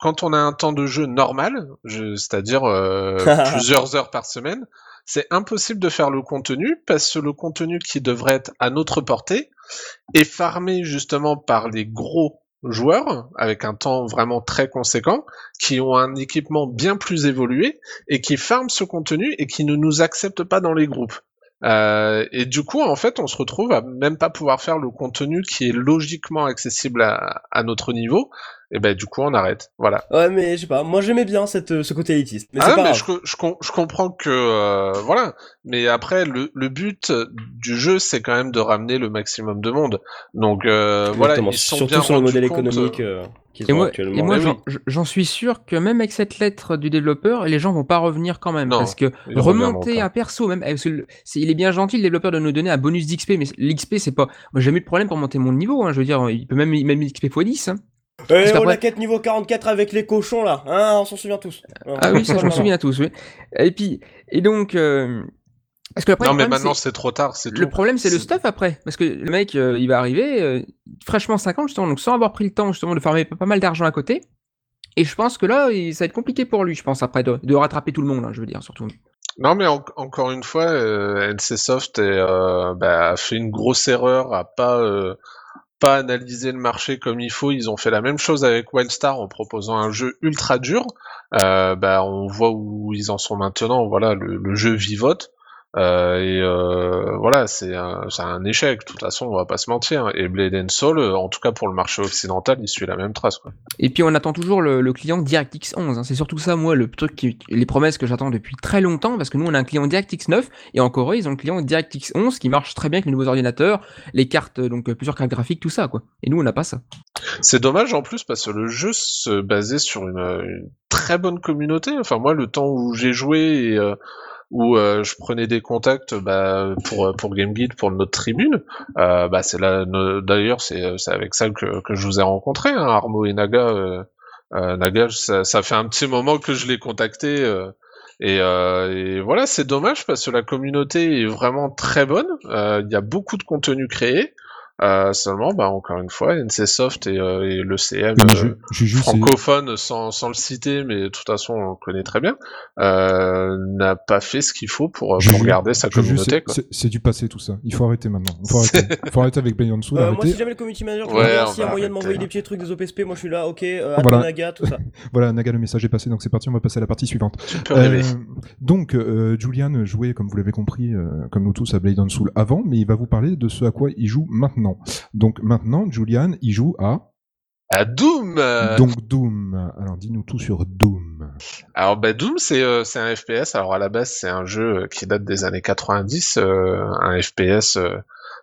quand on a un temps de jeu normal, je- c'est-à-dire euh, <laughs> plusieurs heures par semaine, c'est impossible de faire le contenu, parce que le contenu qui devrait être à notre portée est farmé justement par les gros joueurs, avec un temps vraiment très conséquent, qui ont un équipement bien plus évolué, et qui farment ce contenu et qui ne nous acceptent pas dans les groupes. Euh, et du coup, en fait, on se retrouve à même pas pouvoir faire le contenu qui est logiquement accessible à, à notre niveau. Et ben, du coup, on arrête. Voilà. Ouais, mais je sais pas. Moi, j'aimais bien cette, euh, ce côté élitiste. Mais ah, pas mais je, je, com- je comprends que euh, voilà. Mais après, le, le but du jeu, c'est quand même de ramener le maximum de monde. Donc euh, voilà, ils sont Surtout bien sur le modèle compte, économique euh, euh, qu'ils Et ont moi, actuellement. et moi Mais j'en- suis sûr que même avec cette lettre du développeur, les gens vont pas revenir quand même. Non, parce que remonter un perso, même, parce que le- c'est- il est bien gentil le développeur de nous donner un bonus d'XP, mais l'XP c'est pas. Moi j'ai jamais eu de problème pour monter mon niveau, hein, je veux dire, il peut même, même XP x10. Hein. Eh, oh, qu'après- la quête niveau 44 avec les cochons là, hein, on s'en souvient tous. Ah oui, ça je me souviens tous, oui. Et puis, et donc. euh, Parce que après, Non, mais maintenant c'est- trop tard, c'est Le tout. problème, c'est le stuff après. Parce que le mec, euh, il va arriver euh, fraîchement 50, justement, donc sans avoir pris le temps, justement, de farmer pas pas mal d'argent à côté. Et je pense que là, il- ça va être compliqué pour lui, je pense, après, de, de rattraper tout le monde, hein, je veux dire, surtout. Non, mais en- encore une fois, euh, NCSoft est, euh, bah, a fait une grosse erreur à pas euh, pas analyser le marché comme il faut. Ils ont fait la même chose avec Wildstar en proposant un jeu ultra dur. Euh, bah, on voit où ils en sont maintenant. Voilà, le, le jeu vivote. Euh, et euh, voilà, c'est un, un échec. De toute façon, on va pas se mentir. Et Blade and Soul, euh, en tout cas pour le marché occidental, il suit la même trace. Quoi. Et puis, on attend toujours le, le client DirectX 11. hein. C'est surtout ça, moi, le truc, qui, les promesses que j'attends depuis très longtemps, parce que nous, on a un client DirectX 9, et encore eux, ils ont le client DirectX 11 qui marche très bien avec les nouveaux ordinateurs, les cartes, euh, donc plusieurs cartes graphiques, tout ça, quoi. Et nous, on n'a pas ça. C'est dommage en plus parce que le jeu se basait sur une, une très bonne communauté. Enfin moi le temps où j'ai joué et euh, où euh, je prenais des contacts bah, pour pour Game Guide pour notre tribune, euh, bah c'est là d'ailleurs c'est c'est avec ça que que je vous ai rencontré hein, Armo et Naga. euh, euh, Naga ça, ça fait un petit moment que je l'ai contacté. euh, et, euh, et voilà, c'est dommage parce que la communauté est vraiment très bonne. Euh, Il y a beaucoup de contenu créé. Euh, seulement, bah, encore une fois, NCSoft et, euh, et le CM Non, mais euh, francophone, sans, sans le citer, mais de toute façon, on le connaît très bien, euh, n'a pas fait ce qu'il faut pour, pour garder sa communauté. c'est- du passé tout ça. Il faut arrêter maintenant. Il faut <laughs> arrêter. Il faut arrêter avec Blade Soul. Euh, moi, si jamais le community manager tu Ouais, s'il y a moyen de m'envoyer des petits trucs des OPSP, moi je suis là, ok, euh, <laughs> Voilà. Naga, tout ça. <laughs> Voilà, Naga, le message est passé, donc c'est parti. On va passer à la partie suivante. Euh, donc, euh, Julian jouait, comme vous l'avez compris, euh, comme nous tous, à Blade and Soul avant, mais il va vous parler de ce à quoi il joue maintenant. Donc maintenant, Julian, il joue à À Doom donc Doom. Alors dis-nous tout sur Doom. Alors bah, Doom c'est euh, c'est un FPS. Alors à la base c'est un jeu euh, qui date des années 90, euh, un FPS. euh,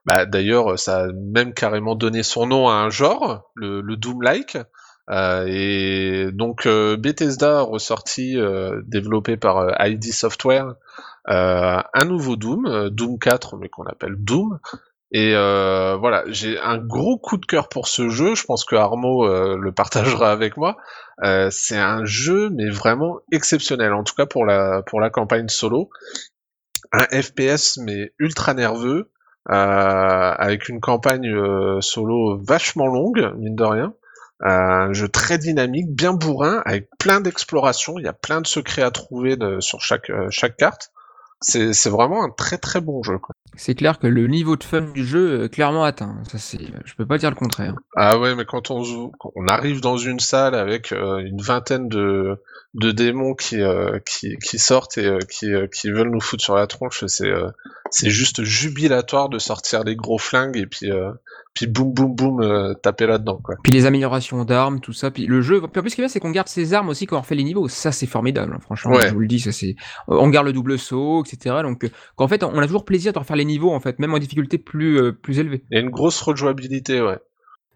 bah, D'ailleurs ça a même carrément donné son nom à un genre, le, le Doom-like. Et donc Bethesda a ressorti, développé par ID Software, un nouveau Doom, Doom 4 mais qu'on appelle Doom. Et euh, voilà, j'ai un gros coup de cœur pour ce jeu. Je pense que Armo euh, le partagera <laughs> avec moi. Euh, c'est un jeu, mais vraiment exceptionnel. En tout cas pour la pour la campagne solo, un FPS mais ultra nerveux, euh, avec une campagne euh, solo vachement longue, mine de rien. Euh, un jeu très dynamique, bien bourrin, avec plein d'explorations. Il y a plein de secrets à trouver sur chaque chaque carte. C'est c'est vraiment un très très bon jeu. Quoi. C'est clair que le niveau de fun du jeu est clairement atteint. Ça, c'est, je peux pas dire le contraire. Ah ouais, mais quand on on arrive dans une salle avec euh, une vingtaine de, démons qui, euh, qui, sortent et euh, qui, veulent nous foutre sur la tronche, c'est c'est juste jubilatoire de sortir les gros flingues et puis puis boum boum boum euh, taper là-dedans quoi. Puis les améliorations d'armes, tout ça. Puis le jeu. Puis en plus, ce qui est bien, c'est qu'on garde ses armes aussi quand on refait les niveaux. Ça, c'est formidable. hein, franchement, Ouais. je vous le dis. Ça, c'est. On garde le double saut, etc. Donc, euh, qu'en fait, on a toujours plaisir de refaire les niveaux, en fait, même en difficulté plus euh, plus élevée. Il y a une grosse rejouabilité, ouais.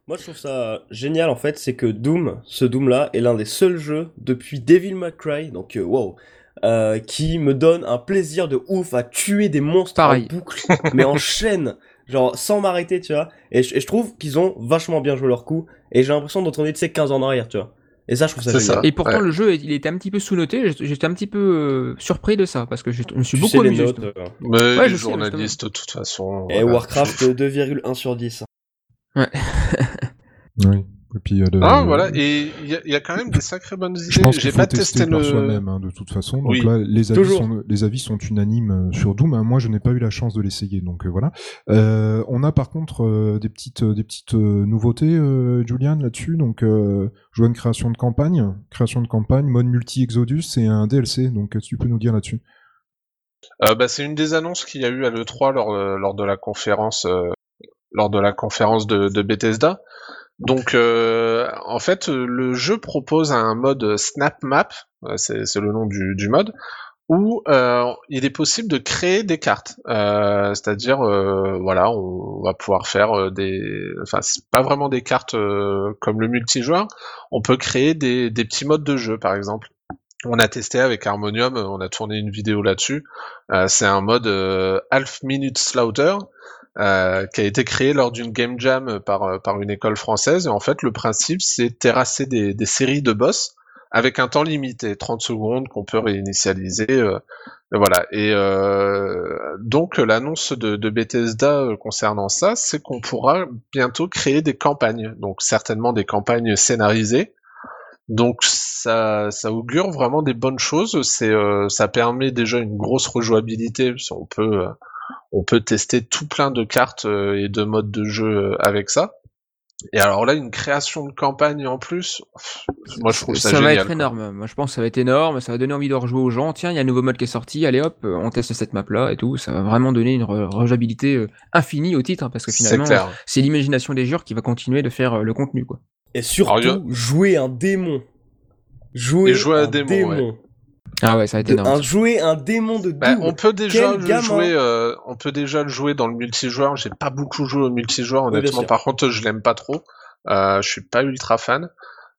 Moi, je trouve ça génial en fait, c'est que Doom, ce Doom là, est l'un des seuls jeux depuis Devil May Cry, donc euh, wow, euh, qui me donne un plaisir de ouf à tuer des monstres Pareil. en boucle, mais en <laughs> chaîne, genre sans m'arrêter, tu vois. Et je, et je trouve qu'ils ont vachement bien joué leur coup, et j'ai l'impression d'entendre, tu sais, 15 ans en arrière, tu vois. Et ça, je trouve ça ça. Et pourtant, Ouais. le jeu, il était un petit peu sous-noté. J'étais- J'étais un petit peu euh, surpris de ça parce que je je me suis Tu beaucoup sais les amusé. euh, Mais Ouais, les je sais, journalistes, de toute façon. Et voilà. Warcraft <laughs> 2,1 sur 10. Oui. <laughs> <laughs> Et puis, Ah, voilà, et il y, a- il y a quand même des sacrées bonnes Je idées. pense J'ai qu'il faut pas tester testé par le. soi-même, hein, de toute façon. Donc Oui, là, les avis, toujours. sont, les avis sont unanimes euh, sur Doom. hein. Moi, je n'ai pas eu la chance de l'essayer, donc euh, voilà. Euh, on a par contre euh, des petites, des petites euh, nouveautés, euh, Julian, là-dessus. Donc, euh, je vois une création de campagne, création de campagne, mode multi Exodus et un DLC. Donc, qu'est-ce que tu peux nous dire là-dessus? Euh, bah, c'est une des annonces qu'il y a eu à l'E3 lors, lors de la conférence, euh, lors de la conférence de, de Bethesda. Donc, euh, en fait, le jeu propose un mode Snap Map, euh, c'est le nom du, mode, où euh, il est possible de créer des cartes. Euh, C'est-à-dire, euh, voilà, on va pouvoir faire des, enfin, c'est pas vraiment des cartes comme le multijoueur. On peut créer des, des petits modes de jeu, par exemple. On a testé avec Harmonium, on a tourné une vidéo là-dessus. C'est un mode Half Minute Slaughter euh, qui a été créé lors d'une game jam par, euh, par une école française. Et en fait, le principe, c'est terrasser des, des séries de boss avec un temps limité, 30 secondes qu'on peut réinitialiser. euh, voilà. Et euh, donc, l'annonce de, de Bethesda euh, concernant ça, c'est qu'on pourra bientôt créer des campagnes. Donc, certainement des campagnes scénarisées. Donc ça, ça augure vraiment des bonnes choses. C'est, euh, ça permet déjà une grosse rejouabilité. qu'on peut, on peut tester tout plein de cartes euh, et de modes de jeu euh, avec ça. Et alors là, une création de campagne en plus, moi je trouve ça, va génial. être quoi. énorme. Moi, je pense que ça va être énorme. Ça va donner envie de rejouer aux gens. Tiens, il y a un nouveau mode qui est sorti. Allez hop, on teste cette map-là et tout. Ça va vraiment donner une re- rejouabilité euh, infinie au titre hein, parce que finalement, c'est l'imagination des joueurs qui va continuer de faire le contenu, quoi. Et surtout, Alors, a- jouer un démon. Jouer, Et jouer un un démon, démon. ouais. Ah ouais, ça être De- énorme. un, jouer un démon de Bah, on peut déjà Quel le gamin. jouer, euh, on peut déjà le jouer dans le multijoueur. J'ai pas beaucoup joué au multijoueur, honnêtement. Par contre, je l'aime pas trop. Euh, je suis pas ultra fan.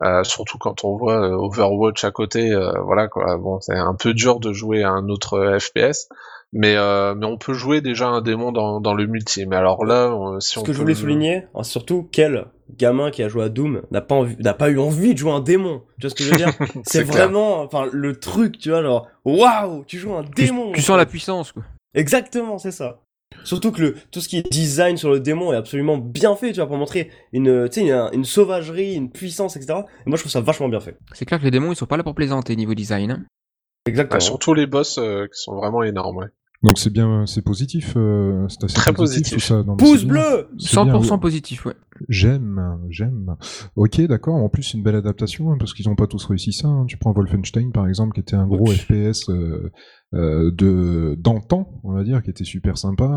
Euh, surtout quand on voit Overwatch à côté, euh, voilà quoi. Bon, c'est un peu dur de jouer à un autre FPS, mais euh, mais on peut jouer déjà un démon dans, dans le multi. Mais alors là, si Ce on que je voulais le- souligner, hein, surtout quel gamin qui a joué à Doom n'a pas envie, n'a pas eu envie de jouer un démon. Tu vois ce que je veux dire <laughs> C'est vraiment, enfin, le truc, tu vois, genre, waouh, tu joues un démon. tu sens la puissance, quoi. Exactement, c'est ça. Surtout que le, tout ce qui est design sur le démon est absolument bien fait, tu vois, pour montrer une, tu sais, une, une sauvagerie, une puissance, etc. Et moi, je trouve ça vachement bien fait. C'est clair que les démons, ils sont pas là pour plaisanter niveau design. hein. Exactement. Ah, surtout les boss euh, qui sont vraiment énormes. ouais. Donc c'est bien, c'est positif, euh, c'est assez Très positif, positif. tout ça. Non, Pouce bien. bleu C'est bien, 100% ouais. positif, ouais. J'aime, j'aime. Ok, d'accord. En plus, c'est une belle adaptation hein, parce qu'ils n'ont pas tous réussi ça. hein. Tu prends Wolfenstein par exemple, qui était un gros. FPS euh, euh, de d'antan, on va dire, qui était super sympa.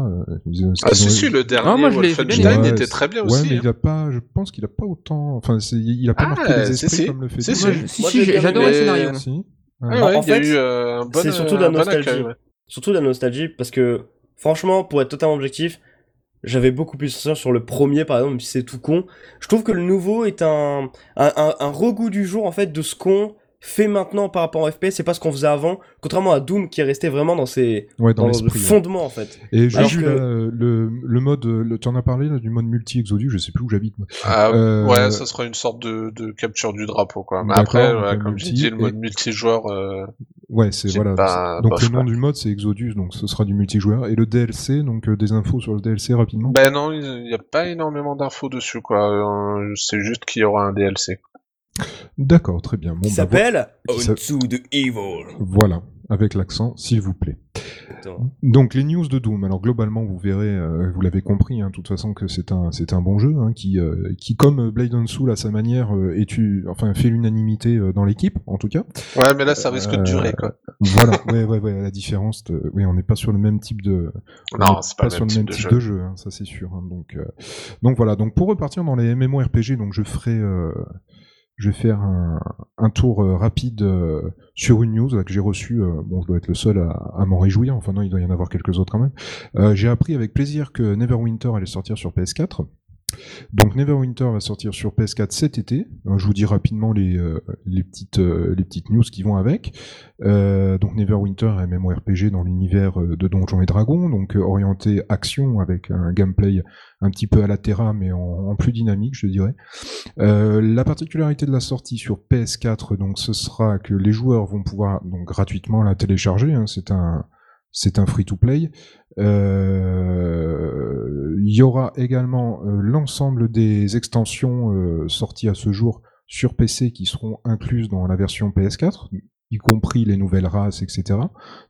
Ah si ont- si, le dernier moi, j'ai bien Wolfenstein était Ouais, très bien Ouais, aussi. mais hein. il a pas. Je pense qu'il a pas autant. Enfin, c'est- il a pas Ah, marqué les esprits si. comme le fait. Si, si. Moi, si, Moi, si, bien j'adore le scénario. moi. Si. Ah Ouais. ouais, En il y a fait, eu euh, un bon, c'est surtout de la nostalgie. accueil, ouais. Surtout de la nostalgie parce que franchement pour être totalement objectif j'avais beaucoup plus ça sur le premier par exemple si c'est tout con. Je trouve que le nouveau est un un, un, un regout du jour en fait de ce qu'on fait maintenant par rapport au FPS c'est pas ce qu'on faisait avant contrairement à Doom qui est resté vraiment dans ses Ouais, dans, dans le l'esprit. ouais. fondement en fait Et j'ai vu que- là, euh, le, le mode, le, tu en as parlé là, du mode multi Exodus, je sais plus où j'habite. Ah, Euh, Ouais, ça sera une sorte de, de capture du drapeau, quoi. Mais après, ouais, comme multi, j'ai dit, le et- mode multijoueur, euh, Ouais, c'est voilà. pas- donc le nom du mode c'est Exodus, donc ce sera du multijoueur. Et le DLC, donc euh, des infos sur le DLC rapidement. ben non, il n'y a pas énormément d'infos dessus, quoi. Euh, c'est juste qu'il y aura un DLC. D'accord, très bien. Bon, qui bah, s'appelle Onto the Evil vo- voilà, avec l'accent, s'il vous plaît. Donc les news de Doom. Alors globalement, vous verrez, euh, vous l'avez compris, hein, de toute façon que c'est un, c'est un bon jeu hein, qui, euh, qui comme Blade and Soul à sa manière, euh, est enfin fait l'unanimité euh, dans l'équipe, en tout cas. Ouais, mais là, ça risque de durer, quoi. Voilà, ouais, ouais, ouais. La différence, de- oui, on n'est pas sur le même type de, on Non, c'est pas le sur même le même type de jeu. de jeu, hein, ça c'est sûr. hein. donc, euh, donc voilà. Donc pour repartir dans les MMORPG, donc je ferai, euh, je vais faire un, tour euh, rapide euh, sur une news que j'ai reçue. euh, bon, je dois être le seul à, à m'en réjouir. Enfin non, il doit y en avoir quelques autres quand même. J'ai appris avec plaisir que Neverwinter allait sortir sur PS4. Donc Neverwinter va sortir sur PS4 cet été. Euh, je vous dis rapidement les, euh, euh, les petites news qui vont avec. Donc Neverwinter est MMORPG dans l'univers de Donjons et Dragons, donc orienté action avec un gameplay un petit peu à la Terra mais en, plus dynamique je dirais. La particularité de la sortie sur PS4 donc ce sera que les joueurs vont pouvoir gratuitement la télécharger. hein. c'est un c'est un free-to-play. Euh, Il y aura également euh, l'ensemble des extensions euh, sorties à ce jour sur PC qui seront incluses dans la version PS4, y compris les nouvelles races, etc.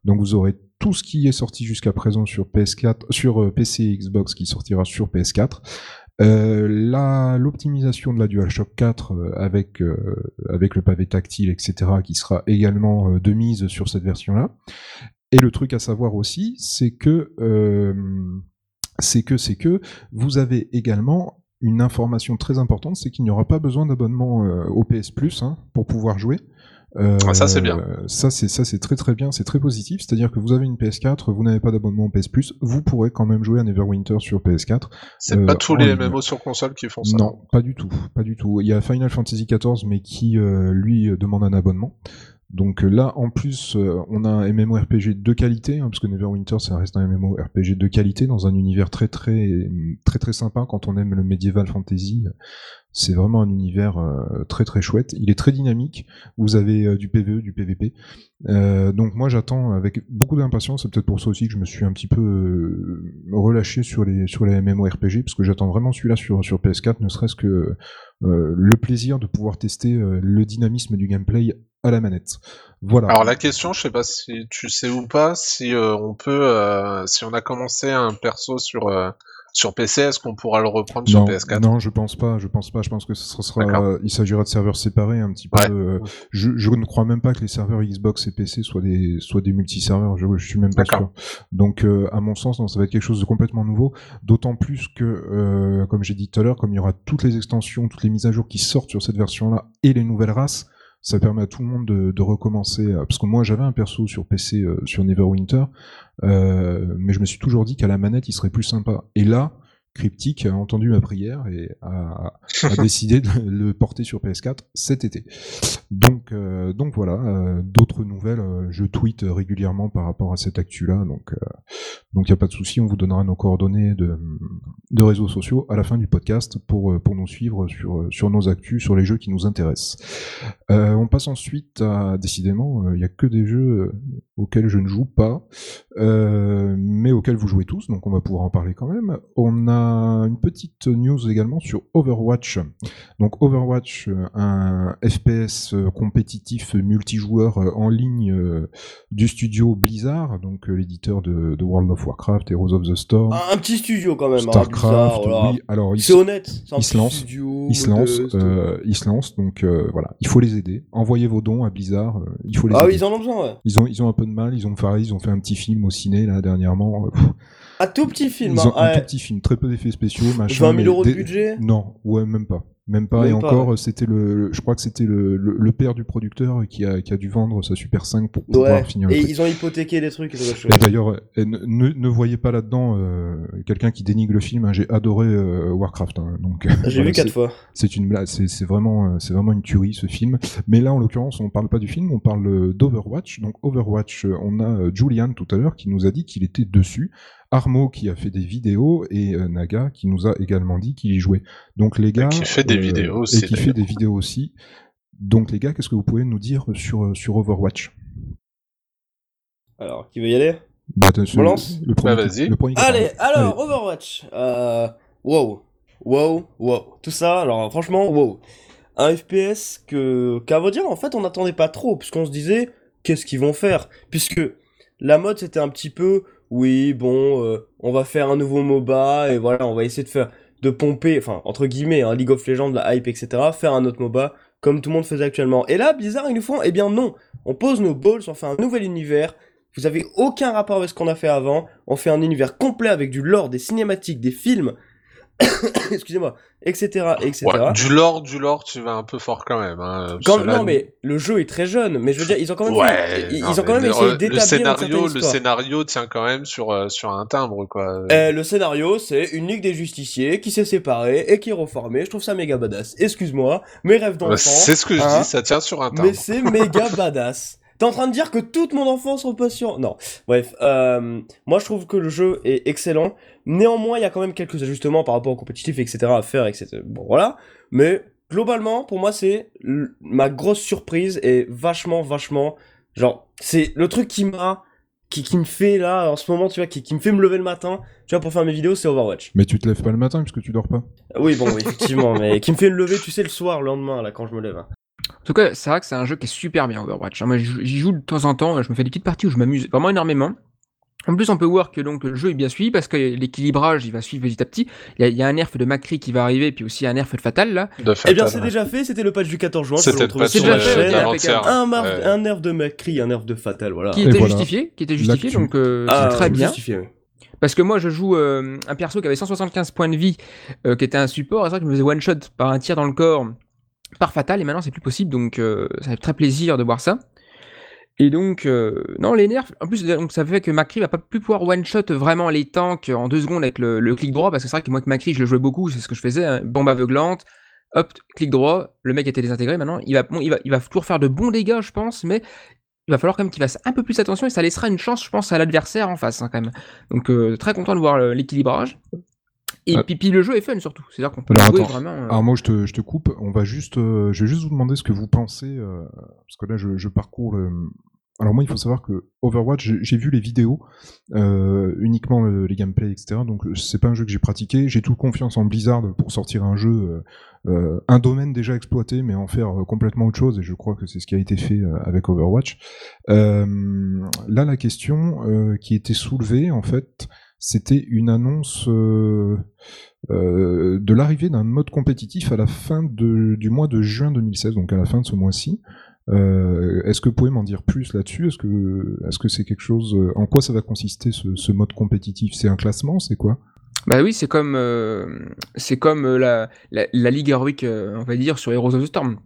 Donc vous aurez tout ce qui est sorti jusqu'à présent sur PS4, sur PC et Xbox qui sortira sur PS4. Euh, la l'optimisation de la DualShock 4 euh, avec avec le pavé tactile, etc., qui sera également de mise sur cette version-là. Et le truc à savoir aussi, c'est que euh, c'est que c'est que vous avez également une information très importante, c'est qu'il n'y aura pas besoin d'abonnement euh, au PS Plus hein, pour pouvoir jouer. Euh, Ah, ça, c'est bien. Ça c'est ça c'est très très bien, c'est très positif. C'est-à-dire que vous avez une PS4, vous n'avez pas d'abonnement au PS Plus, vous pourrez quand même jouer à Neverwinter sur PS4. C'est Euh, pas tous les ligne. MMO sur console qui font ça. Non, pas du tout, pas du tout. Il y a Final Fantasy XIV, mais qui euh, lui demande un abonnement. Donc euh, là, en plus, euh, on a un MMORPG de qualité, hein, parce que Neverwinter, ça reste un MMORPG de qualité dans un univers très très très très sympa. Quand on aime le medieval fantasy, c'est vraiment un univers euh, très très chouette. Il est très dynamique. Vous avez du PVE, du PVP. Donc moi, j'attends avec beaucoup d'impatience. C'est peut-être pour ça aussi que je me suis un petit peu relâché sur les sur les MMORPG, parce que j'attends vraiment celui-là sur sur PS4, ne serait-ce que le plaisir de pouvoir tester le dynamisme du gameplay à la manette. Voilà. Alors la question, je sais pas si tu sais ou pas, si euh, on peut, euh, si on a commencé un perso sur euh, sur PC, est-ce qu'on pourra le reprendre sur non, PS4 non, je pense pas. Je pense pas. Je pense que ce sera. D'accord. il s'agira de serveurs séparés un petit peu. Ouais. euh, je, je ne crois même pas que les serveurs Xbox et PC soient des soient des multiserveurs. Je, je suis même pas sûr. Donc, euh, à mon sens, non, ça va être quelque chose de complètement nouveau. D'autant plus que, euh, comme j'ai dit tout à l'heure, comme il y aura toutes les extensions, toutes les mises à jour qui sortent sur cette version-là et les nouvelles races, ça permet à tout le monde de, de recommencer. euh, Parce que moi, j'avais un perso sur PC euh, sur Neverwinter, euh, mais je me suis toujours dit qu'à la manette, il serait plus sympa. Et là, Cryptic a entendu ma prière et a, a <laughs> décidé de le porter sur PS4 cet été. Donc, euh, donc voilà, euh, d'autres nouvelles, euh, je tweete régulièrement par rapport à cette actu-là, donc donc il n'y a pas de souci, on vous donnera nos coordonnées de, de réseaux sociaux à la fin du podcast pour, pour nous suivre sur, sur nos actus, sur les jeux qui nous intéressent. On passe ensuite à, décidément, il n'y a que des jeux auxquels je ne joue pas, mais auxquels vous jouez tous, donc on va pouvoir en parler quand même. On a une petite news également sur Overwatch. Donc Overwatch, euh, un FPS euh, compétitif multijoueur euh, en ligne euh, du studio Blizzard, donc euh, l'éditeur de, de World of Warcraft, Heroes of the Storm, Un, un petit studio quand même. hein, Starcraft, oui. Alors ils C'est honnête. C'est un il se petit lance, studio il se lance, modeste. euh, se lance, donc euh, voilà, il faut les aider. Envoyez vos dons à Blizzard, euh, il faut les Ah aider. oui, ils en ont besoin, ouais. Ils ont, ils ont un peu de mal, ils ont fait, ils ont fait un petit film au ciné là dernièrement. Un tout petit film. ils hein, un ouais. tout petit film, très peu d'effets spéciaux, machin. 20 000 mais euros de budget Non, ouais, même pas, même pas. Même et pas, encore, ouais. c'était le, le- je crois que c'était le, le, le père du producteur qui a, qui a dû vendre sa Super 5 pour pouvoir Ouais. finir le Et ils ont hypothéqué des trucs et tout. je- Et d'ailleurs, euh, ne, ne, voyez pas là-dedans euh, quelqu'un qui dénigre le film. hein, J'ai adoré euh, Warcraft, hein, donc. <laughs> J'ai <laughs> voilà, vu quatre fois. c'est une blague, c'est c'est vraiment, euh, c'est vraiment une tuerie ce film. Mais là, en l'occurrence, on parle pas du film, on parle d'Overwatch. Donc Overwatch, on a Julian tout à l'heure qui nous a dit qu'il était dessus. Armo qui a fait des vidéos et euh, Naga qui nous a également dit qu'il y jouait. Donc les gars, qui fait des vidéos aussi, et qui fait des vidéos aussi. Donc les gars, qu'est-ce que vous pouvez nous dire sur euh, sur Overwatch? Alors, qui veut y aller? Bah, On lance le premier, Bah, vas-y. Allez, alors, Overwatch. Euh, wow. Wow, wow. Tout ça, alors franchement, wow. Un FPS que, qu'à vrai dire, en fait, on n'attendait pas trop, puisqu'on se disait, qu'est-ce qu'ils vont faire? Puisque la mode, c'était un petit peu, oui, bon, euh, on va faire un nouveau MOBA, et voilà, on va essayer de faire, de pomper, enfin, entre guillemets, hein, League of Legends, la hype, etc., faire un autre MOBA, comme tout le monde faisait actuellement. Et là, Blizzard, ils nous font, eh bien non, on pose nos balls, on fait un nouvel univers, vous avez aucun rapport avec ce qu'on a fait avant. On fait un univers complet avec du lore, des cinématiques, des films. <coughs> excusez-moi, etc., etc. Ouais, du lore, du lore, tu vas un peu fort quand même. Hein. Quand- non, mais le jeu est très jeune, mais je veux dire, ils ont quand même, Ouais, fait- ils, non, ils ont quand même le- essayé le d'établir une scénario, le scénario tient quand même sur euh, sur un timbre quoi. Euh, le scénario, c'est une ligue des justiciers qui s'est séparée et qui est reformée. Je trouve ça méga badass. Excuse-moi, mes rêves d'enfant. C'est ce que je hein, dis, ça tient sur un timbre. Mais c'est méga <laughs> badass. T'es en train de dire que toute mon enfance repose sur... Non. Bref, euh, moi je trouve que le jeu est excellent. Néanmoins, il y a quand même quelques ajustements par rapport au compétitif, etc. à faire, etc. Bon, voilà. Mais globalement, pour moi, c'est ma grosse surprise et vachement, vachement... Genre, c'est le truc qui m'a... Qui, qui me fait là, en ce moment, tu vois, qui, qui me fait me lever le matin, tu vois, pour faire mes vidéos, c'est Overwatch. Mais tu te lèves pas le matin puisque tu dors pas. Oui, bon, effectivement, mais qui me fait me lever, tu sais, le soir, le lendemain, là, quand je me lève. hein. En tout cas, c'est vrai que c'est un jeu qui est super bien, Overwatch. Moi, j'y joue- de temps en temps, je me fais des petites parties où je m'amuse vraiment énormément. En plus, on peut voir que donc le jeu est bien suivi parce que l'équilibrage, il va suivre petit à petit. Il y a, il y a un nerf de Macri qui va arriver, puis aussi un nerf de Fatal là. De Eh bien, c'est ouais. déjà fait, c'était le patch du 14 juin. C'était déjà fait. Un, mar- Ouais. un nerf de Macri, un nerf de Fatal, voilà. qui était voilà. justifié, qui était justifié, donc euh, Ah, c'est très bien. justifié, oui. Parce que moi, je joue euh, un perso qui avait 175 points de vie, euh, qui était un support, et c'est vrai que je me faisais one shot par un tir dans le corps, par fatal, et maintenant c'est plus possible, donc euh, ça fait très plaisir de voir ça. Et donc, euh, non, les nerfs, en plus, donc, ça fait que Macri va pas plus pouvoir one shot vraiment les tanks en deux secondes avec le, clic droit, parce que c'est vrai que moi, que Macri, je le jouais beaucoup, c'est ce que je faisais, hein, bombe aveuglante, hop, clic droit, le mec était désintégré maintenant, il va, il toujours faire de bons dégâts, je pense, mais il va falloir quand même qu'il fasse un peu plus attention et ça laissera une chance, je pense, à l'adversaire en face, hein, quand même. Donc, euh, très content de voir l'équilibrage. Et Ah. puis, puis le jeu est fun surtout, c'est-à-dire qu'on peut Alors, jouer attends. vraiment. euh, Alors moi je te, je te coupe, on va juste, euh, je vais juste vous demander ce que vous pensez, euh, parce que là je, je parcours le... Alors moi il faut savoir que Overwatch, j'ai- vu les vidéos, euh, uniquement le- les gameplays, etc. Donc c'est pas un jeu que j'ai pratiqué, j'ai toute confiance en Blizzard pour sortir un jeu, euh, euh, un domaine déjà exploité, mais en faire euh, complètement autre chose, et je crois que c'est ce qui a été fait euh, avec Overwatch. Euh, là la question euh, qui était soulevée en fait, c'était une annonce... euh, euh, de l'arrivée d'un mode compétitif à la fin du mois de juin 2016, donc à la fin de ce mois-ci. Euh, Est-ce que vous pouvez m'en dire plus là-dessus? Est-ce que c'est quelque chose En quoi ça va consister ce, mode compétitif? C'est un classement? C'est quoi? Bah oui, c'est comme, c'est comme la, la, la Ligue Heroic, on va dire, sur Heroes of the Storm.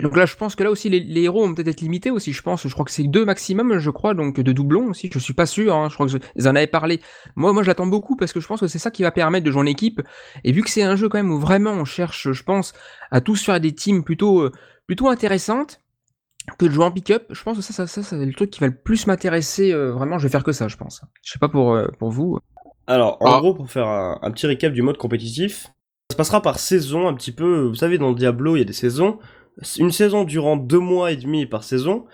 Donc là, je pense que là aussi, les, les héros vont peut-être être limités aussi, je pense. Je crois que c'est deux maximum, je crois, donc de doublons aussi. Je suis pas sûr, hein, je crois que je- ils en avaient parlé. Moi, moi, j'attends beaucoup parce que je pense que c'est ça qui va permettre de jouer en équipe. Et vu que c'est un jeu quand même où vraiment on cherche, je pense, à tous faire des teams plutôt, euh, plutôt intéressantes que de jouer en pick-up, je pense que ça, ça, ça, c'est le truc qui va le plus m'intéresser. euh, vraiment, je vais faire que ça, je pense. Je sais pas pour, euh, pour vous. Alors, en Ah. gros, pour faire un, un petit récap du mode compétitif, ça se passera par saison, un petit peu. Vous savez, dans Diablo, il y a des saisons. Une saison durant deux mois et demi par saison.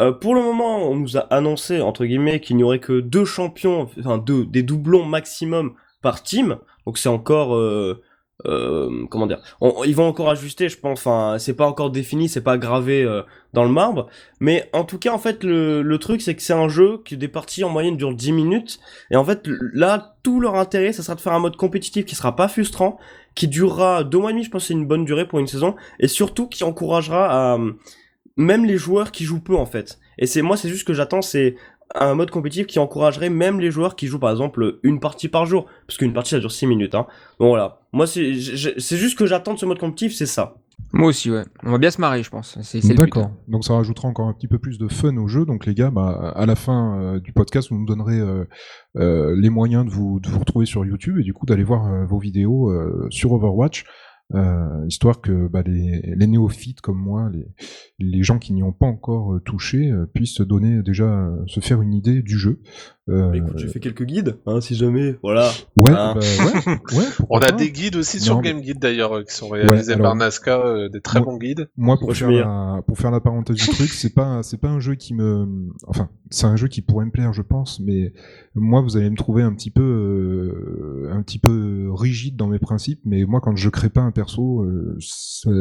Euh, pour le moment, on nous a annoncé, entre guillemets, qu'il n'y aurait que deux champions, enfin deux, des doublons maximum par team. Donc c'est encore... euh, euh, comment dire? On- Ils vont encore ajuster, je pense. Enfin, c'est pas encore défini, c'est pas gravé euh, dans le marbre. Mais en tout cas, en fait, le, le truc, c'est que c'est un jeu qui des parties en moyenne durent 10 minutes. Et en fait, là, tout leur intérêt, ça sera de faire un mode compétitif qui sera pas frustrant, qui durera deux mois et demi, je pense que c'est une bonne durée pour une saison, et surtout qui encouragera à, même les joueurs qui jouent peu, en fait. Et c'est, moi, c'est juste que j'attends, c'est un mode compétitif qui encouragerait même les joueurs qui jouent, par exemple, une partie par jour. Parce qu'une partie, ça dure 6 minutes, hein. Donc voilà. Moi, c'est, juste ce que j'attends de ce mode compétitif, c'est ça. Moi aussi, ouais. On va bien se marrer, je pense. D'accord. Donc ça rajoutera encore un petit peu plus de fun au jeu. Donc les gars, bah, à la fin euh, du podcast, vous nous donnerez euh, euh, les moyens de vous, de vous retrouver sur YouTube et du coup d'aller voir euh, vos vidéos euh, sur Overwatch. Euh, histoire que bah, les, néophytes comme moi, les, les gens qui n'y ont pas encore euh, touché, euh, puissent se donner déjà, se faire une idée du jeu. Euh, Bah, écoute, j'ai fait quelques guides, hein, si jamais, voilà. ouais, hein. bah, <laughs> ouais, ouais, On a des guides aussi sur Non, Game Guide d'ailleurs euh, qui sont réalisés alors- par Nazca, euh, des très Moi- bons guides. Moi, pour faire, la, pour faire la parenthèse du truc, c'est pas, c'est pas un jeu qui me, enfin, c'est un jeu qui pourrait me plaire, je pense, mais moi, vous allez me trouver un petit peu, euh, un petit peu rigide dans mes principes, mais moi, quand je crée pas un perso, euh,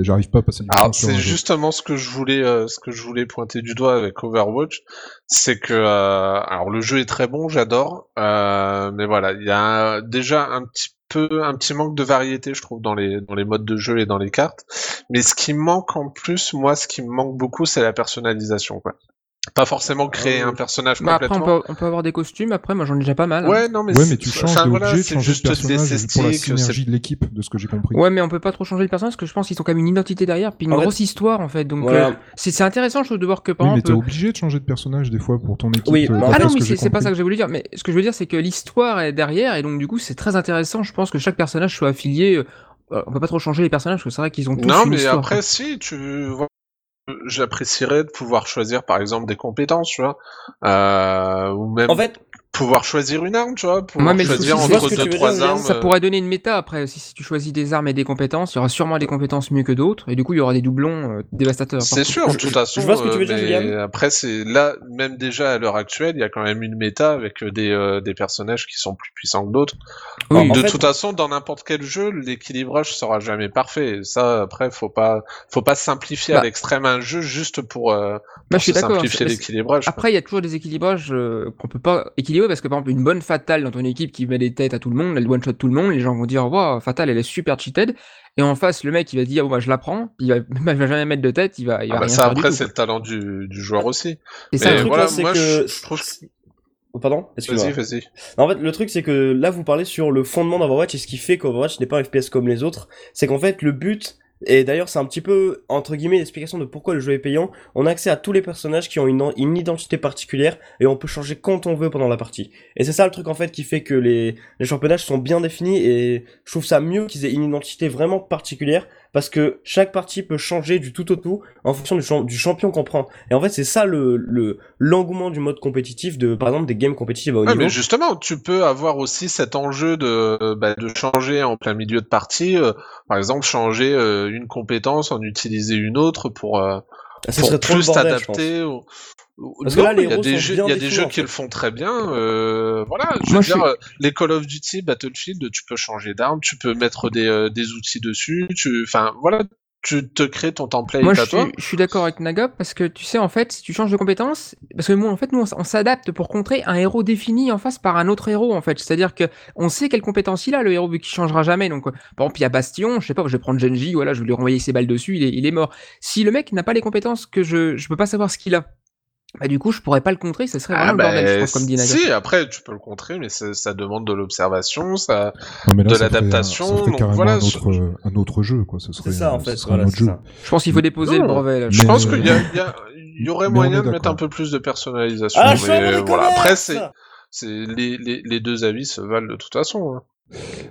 j'arrive pas à passer du temps Alors c'est jeu. justement ce que je voulais, euh, ce que je voulais pointer du doigt avec Overwatch, c'est que, euh, alors le jeu est très bon, j'adore, euh, mais voilà, il y a déjà un petit peu, un petit manque de variété, je trouve, dans les dans les modes de jeu et dans les cartes. Mais ce qui manque en plus, moi, ce qui me manque beaucoup, c'est la personnalisation, quoi. Pas forcément créer Euh, un personnage Bah, après, on complètement. peut, on peut avoir des costumes. Après, moi, j'en ai déjà pas mal. hein. Ouais, non, mais, Ouais, c'est- mais tu changes, enfin, t'es voilà, obligé de c'est changer de juste des personnage pour la synergie de l'équipe, de ce que j'ai compris. Ouais, mais on peut pas trop changer le personnage parce que je pense qu'ils ont quand même une identité derrière, puis une En fait- grosse histoire en fait. Donc, Voilà. euh, c'est c'est intéressant, je trouve, de voir que par Oui, mais exemple. t'es obligé de changer de personnage des fois pour ton équipe. Oui, euh, mais d'après Ah non, ce mais c'est c'est pas ça que j'ai voulu dire. Mais ce que je veux dire, c'est que l'histoire est derrière, et donc du coup, c'est très intéressant. Je pense que chaque personnage soit affilié. euh, on peut pas trop changer les personnages parce que c'est vrai qu'ils ont tous Non, une mais histoire. après, quoi. si, tu j'apprécierais de pouvoir choisir, par exemple, des compétences, tu vois, euh, ou même En fait, pouvoir choisir une arme, tu vois, pouvoir Ouais, mais le choisir souci, entre deux, trois dire, armes. Ça euh, pourrait donner une méta après. Si, si tu choisis des armes et des compétences, il y aura sûrement des compétences mieux que d'autres, et du coup, il y aura des doublons euh, dévastateurs. C'est sûr, de toute je- façon. je vois ce que tu veux euh, dire, mais William. Après, c'est là, même déjà à l'heure actuelle, il y a quand même une méta avec des, euh, des personnages qui sont plus puissants que d'autres. Oui, de fait- toute façon, dans n'importe quel jeu, l'équilibrage sera jamais parfait. Et ça, après, faut pas, faut pas simplifier à Bah. l'extrême un jeu juste pour, euh, Bah, pour je suis simplifier l'équilibrage. Après, il y a toujours des équilibrages euh, qu'on peut pas équilibrer parce que par exemple, une bonne Fatale dans ton équipe qui met des têtes à tout le monde, elle one shot tout le monde, les gens vont dire waouh, Fatale elle est super cheated. Et en face, le mec il va dire oh, bah, je la prends, puis il va, <laughs> il va jamais mettre de tête, il va, il va Ah bah rien ça, faire après, c'est le talent du, du joueur aussi. Et ça, truc, voilà, là, c'est moi, que- je, je trouve que... Oh, Pardon Excuse-moi. Vas-y, vas-y. En fait, le truc, c'est que là, vous parlez sur le fondement d'Overwatch et ce qui fait qu'Overwatch n'est pas un FPS comme les autres. C'est qu'en fait, le but, et d'ailleurs, c'est un petit peu, entre guillemets, l'explication de pourquoi le jeu est payant. On a accès à tous les personnages qui ont une, identité particulière et on peut changer quand on veut pendant la partie. Et c'est ça le truc, en fait, qui fait que les, les championnage sont bien définis et je trouve ça mieux qu'ils aient une identité vraiment particulière parce que chaque partie peut changer du tout au tout en fonction du, champ- du champion qu'on prend. Et en fait, c'est ça le, le, l'engouement du mode compétitif de, par exemple, des games compétitifs à haut Ouais, niveau. mais justement, tu peux avoir aussi cet enjeu de, bah, de changer en plein milieu de partie. euh, par exemple, changer euh, une compétence, en utiliser une autre pour, euh, Ça pour plus t'adapter. au- Parce que là, les il y a héros des jeux, bien il y a des définis, jeux en qui le font très bien. euh, voilà, je Moi, veux je dire, suis- euh, les Call of Duty, Battlefield, tu peux changer d'arme, tu peux mettre des, euh, des outils dessus, tu, enfin, voilà, tu te crées ton template Moi, à je toi. suis, je suis d'accord avec Naga parce que tu sais, en fait, si tu changes de compétence, parce que moi, en fait, nous, on, s'adapte pour contrer un héros défini en face par un autre héros, en fait. C'est-à-dire que on sait quelle compétence il a, le héros, vu qu'il changera jamais. Donc, par exemple, il y a Bastion, je sais pas, je vais prendre Genji, voilà, je vais lui renvoyer ses balles dessus, il est, il est mort. Si le mec n'a pas les compétences que je, je peux pas savoir ce qu'il a, bah, du coup, je pourrais pas le contrer, ça serait vraiment Ah, le bordel, je bah, pense, comme dit Naga. si, après, tu peux le contrer, mais ça, ça demande de l'observation, ça, là, de l'adaptation, donc carrément voilà, un, autre, euh, un autre jeu, quoi. Ce serait, C'est ça, en ce fait. serait Voilà, un autre c'est jeu. ça. Je pense qu'il faut déposer Non, le brevet, là. Je Mais- pense qu'il y, a- il y, a- il y aurait Mais moyen de mettre un peu plus de personnalisation. Ah, mais voilà. Après, c'est les, les, les deux avis se valent de toute façon. hein.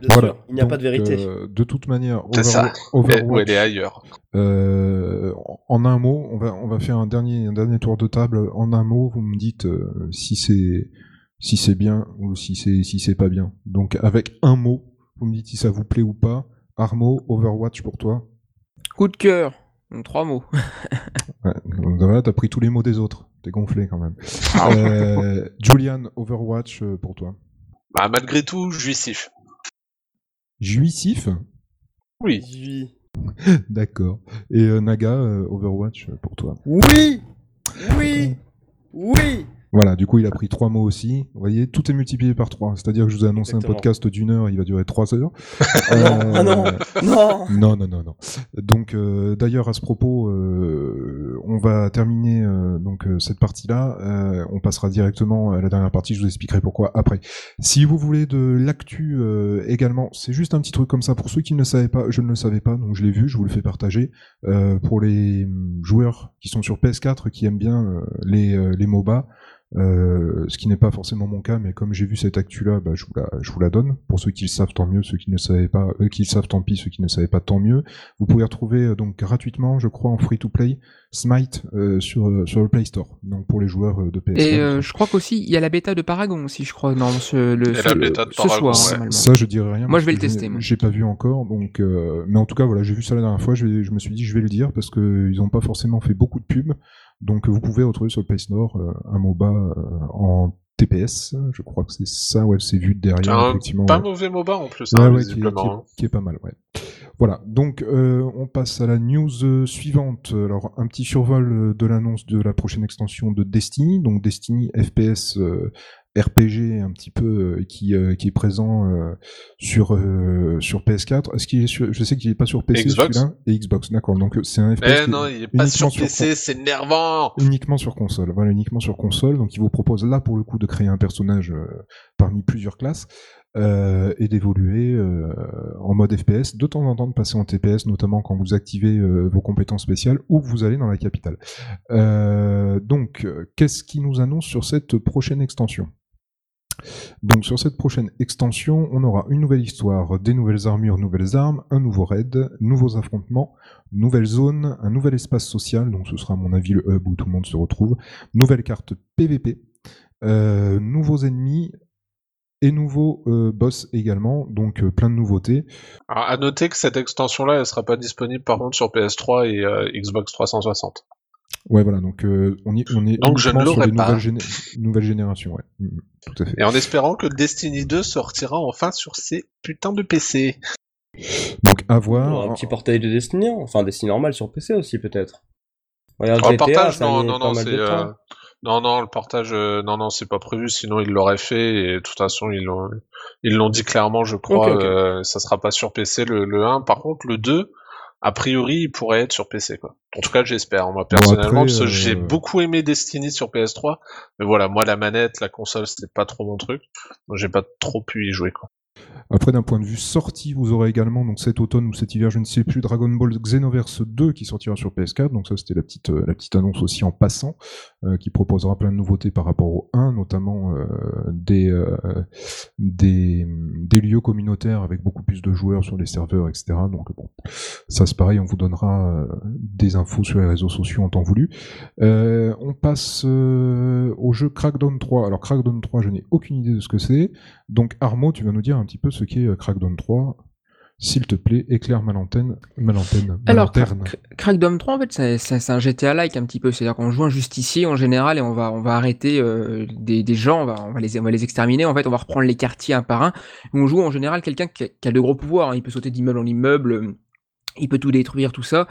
Bien Voilà. sûr, il n'y a pas de vérité. euh, de toute manière, ça. Overwatch, elle est ailleurs. euh, en un mot, on va, on va faire un dernier, un dernier tour de table. En un mot, vous me dites euh, si c'est si c'est bien ou si c'est si c'est pas bien. Donc avec un mot, vous me dites si ça vous plaît ou pas. Armo, Overwatch pour toi. Coup de cœur. Trois mots. <laughs> Ouais, donc voilà, t'as pris tous les mots des autres. T'es gonflé quand même. Ah. Euh, Julian, Overwatch pour toi. Bah, malgré tout, jouissif. Oui. Oui. <laughs> D'accord. Et euh, Naga, euh, Overwatch euh, pour toi. Oui Oui Oui Voilà, du coup, il a pris trois mots aussi. Vous voyez, tout est multiplié par trois. C'est-à-dire que je vous ai annoncé Exactement. un podcast d'une heure, il va durer trois heures. <laughs> non, Euh, ah non. Non Non, non, non, non. Donc, euh, d'ailleurs, à ce propos, euh, on va terminer euh, donc euh, cette partie-là. Euh, on passera directement à la dernière partie. Je vous expliquerai pourquoi après. Si vous voulez de l'actu euh, également, c'est juste un petit truc comme ça. Pour ceux qui ne le savaient pas, je ne le savais pas, donc je l'ai vu, je vous le fais partager. Euh, pour les hum, joueurs qui sont sur PS4, qui aiment bien euh, les, euh, les MOBA, euh, ce qui n'est pas forcément mon cas, mais comme j'ai vu cette actu-là, bah, je, vous la, je vous la donne. Pour ceux qui le savent, tant mieux. Ceux qui ne le savaient pas, eux qui le savent, tant pis. Ceux qui ne le savaient pas, tant mieux. Vous pouvez retrouver euh, donc gratuitement, je crois, en free-to-play, Smite euh, sur, euh, sur le Play Store. Donc pour les joueurs euh, de PS4. Et euh, je crois qu'aussi, il y a la bêta de Paragon aussi, je crois, non, ce, le, Et ce, la bêta de ce Paragon, soir, ouais. Ça, je dirais rien. Moi, je vais le tester, moi. J'ai pas vu encore, donc. euh, mais en tout cas, voilà, j'ai vu ça la dernière fois. Je, vais- je me suis dit, je vais le dire parce que ils ont pas forcément fait beaucoup de pubs. Donc, vous pouvez retrouver sur le Play Store euh, un MOBA euh, en TPS. Je crois que c'est ça. Ouais, c'est vu derrière, un effectivement. pas ouais. mauvais MOBA en plus, hein, ouais, qui, est, qui visiblement. est- hein. qui est pas mal, ouais. Voilà, donc euh, on passe à la news suivante. Alors un petit survol de l'annonce de la prochaine extension de Destiny, donc Destiny FPS euh, RPG un petit peu euh, qui, euh, qui est présent euh, sur euh, sur PS4. Est-ce qu'il est sur, je sais qu'il est pas sur PC celui-là et Xbox, d'accord. Donc c'est un FPS Eh non, il est pas sur uniquement PC, c'est nervant. uniquement sur console. Voilà, uniquement sur console. Donc il vous propose là pour le coup de créer un personnage euh, parmi plusieurs classes. euh, et d'évoluer euh, en mode FPS, de temps en temps de passer en TPS, notamment quand vous activez euh, vos compétences spéciales ou que vous allez dans la capitale. Euh, donc, euh, qu'est-ce qui nous annonce sur cette prochaine extension? Donc sur cette prochaine extension, on aura une nouvelle histoire, des nouvelles armures, nouvelles armes, un nouveau raid, nouveaux affrontements, nouvelle zone, un nouvel espace social, donc ce sera à mon avis le hub où tout le monde se retrouve, nouvelle carte PVP, euh, nouveaux ennemis et nouveaux euh, boss également, donc euh, plein de nouveautés. Alors, à noter que cette extension-là, elle sera pas disponible par contre sur PS3 et Xbox 360. Ouais voilà, donc euh, on, y, on est Donc, je ne sur les pas. nouvelles, géné- nouvelles générations, ouais. Mm, tout à fait. Et en espérant que Destiny 2 sortira enfin sur ces putains de PC. Donc à Un voir. petit portail de Destiny, hein. enfin Destiny normal sur PC aussi peut-être. Regarde Oh, le GTA, portage, ça a non, non, non, c'est de euh, non, non, le portage, euh, non, non, c'est pas prévu. Sinon, ils l'auraient fait. Et de toute façon, ils l'ont, ils l'ont dit clairement, je crois. Ok, ok. euh, ça sera pas sur PC le, le 1. Par contre, le 2, a priori, il pourrait être sur PC, quoi. En tout cas, j'espère. Moi, personnellement, après, parce que euh, j'ai beaucoup aimé Destiny sur PS3, mais voilà, moi, la manette, la console, c'était pas trop mon truc. Donc, j'ai pas trop pu y jouer, quoi. Après, d'un point de vue sortie, vous aurez également, donc cet automne ou cet hiver, je ne sais plus, Dragon Ball Xenoverse 2 qui sortira sur PS4. Donc ça, c'était la petite, euh, la petite annonce aussi en passant, euh, qui proposera plein de nouveautés par rapport au 1, notamment euh, des, des, lieux communautaires avec beaucoup plus de joueurs sur les serveurs, etc. Donc bon, ça c'est pareil, on vous donnera des infos sur les réseaux sociaux en temps voulu. On passe au jeu Crackdown 3. Alors Crackdown 3, je n'ai aucune idée de ce que c'est. Donc Armo, tu vas nous dire un petit peu ce qu'est euh, Crackdown 3. S'il te plaît, éclaire ma lanterne. Ma lanterne. ma Alors, lanterne. Crackdown 3, en fait, c'est- un GTA-like un petit peu. C'est-à-dire qu'on joue un justicier en général et on va, on va arrêter euh, des, des gens, on va, on, va les, on va les exterminer. En fait, on va reprendre les quartiers un par un. On joue en général quelqu'un qui, a- qui a de gros pouvoirs. hein. Il peut sauter d'immeuble en immeuble. euh, Il peut tout détruire, tout ça.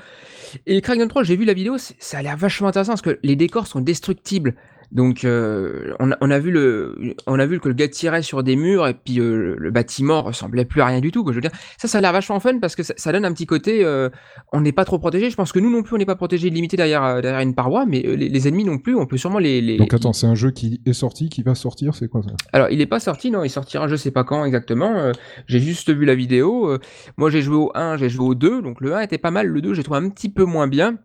Et Crackdown 3, j'ai vu la vidéo, ça a l'air vachement intéressant parce que les décors sont destructibles. Donc, euh, on, a, on, a vu le, on a vu que le gars tirait sur des murs et puis euh, le, bâtiment ressemblait plus à rien du tout. Quoi. Je veux dire, ça, ça a l'air vachement fun parce que ça, ça donne un petit côté. euh, on n'est pas trop protégé. Je pense que nous non plus, on n'est pas protégé limité derrière, euh, derrière une paroi, mais euh, les, les ennemis non plus. On peut sûrement les. les... Donc attends, c'est un jeu qui est sorti, qui va sortir, c'est quoi ça? Alors, il n'est pas sorti, non, il sortira je sais pas quand exactement. euh, j'ai juste vu la vidéo. moi, j'ai joué au 1, j'ai joué au 2. Donc, le 1 était pas mal, le 2, j'ai trouvé un petit peu moins bien.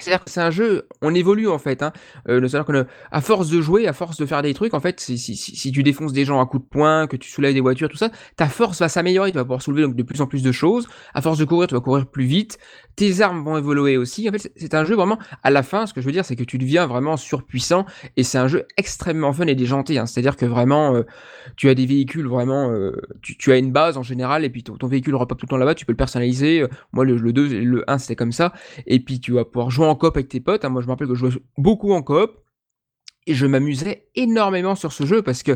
C'est-à-dire que c'est un jeu, on évolue en fait. Hein. Euh, qu'à force de jouer, à force de faire des trucs, en fait, si, tu défonces des gens à coups de poing, que tu soulèves des voitures, tout ça, ta force va s'améliorer. Tu vas pouvoir soulever donc de plus en plus de choses. À force de courir, tu vas courir plus vite. Tes armes vont évoluer aussi. En c'est- un jeu vraiment. À la fin, ce que je veux dire, c'est que tu deviens vraiment surpuissant et c'est un jeu extrêmement fun et déjanté. Hein. C'est-à-dire que vraiment, euh, tu as des véhicules vraiment. euh, tu, as une base en général et puis ton, ton véhicule repop tout le temps là-bas. Tu peux le personnaliser. Euh, Moi, le, le 2, et le 1, c'était comme ça. Et puis tu vas pouvoir jouer en coop avec tes potes. hein. Moi, je me rappelle que je jouais beaucoup en coop. Et je m'amusais énormément sur ce jeu parce que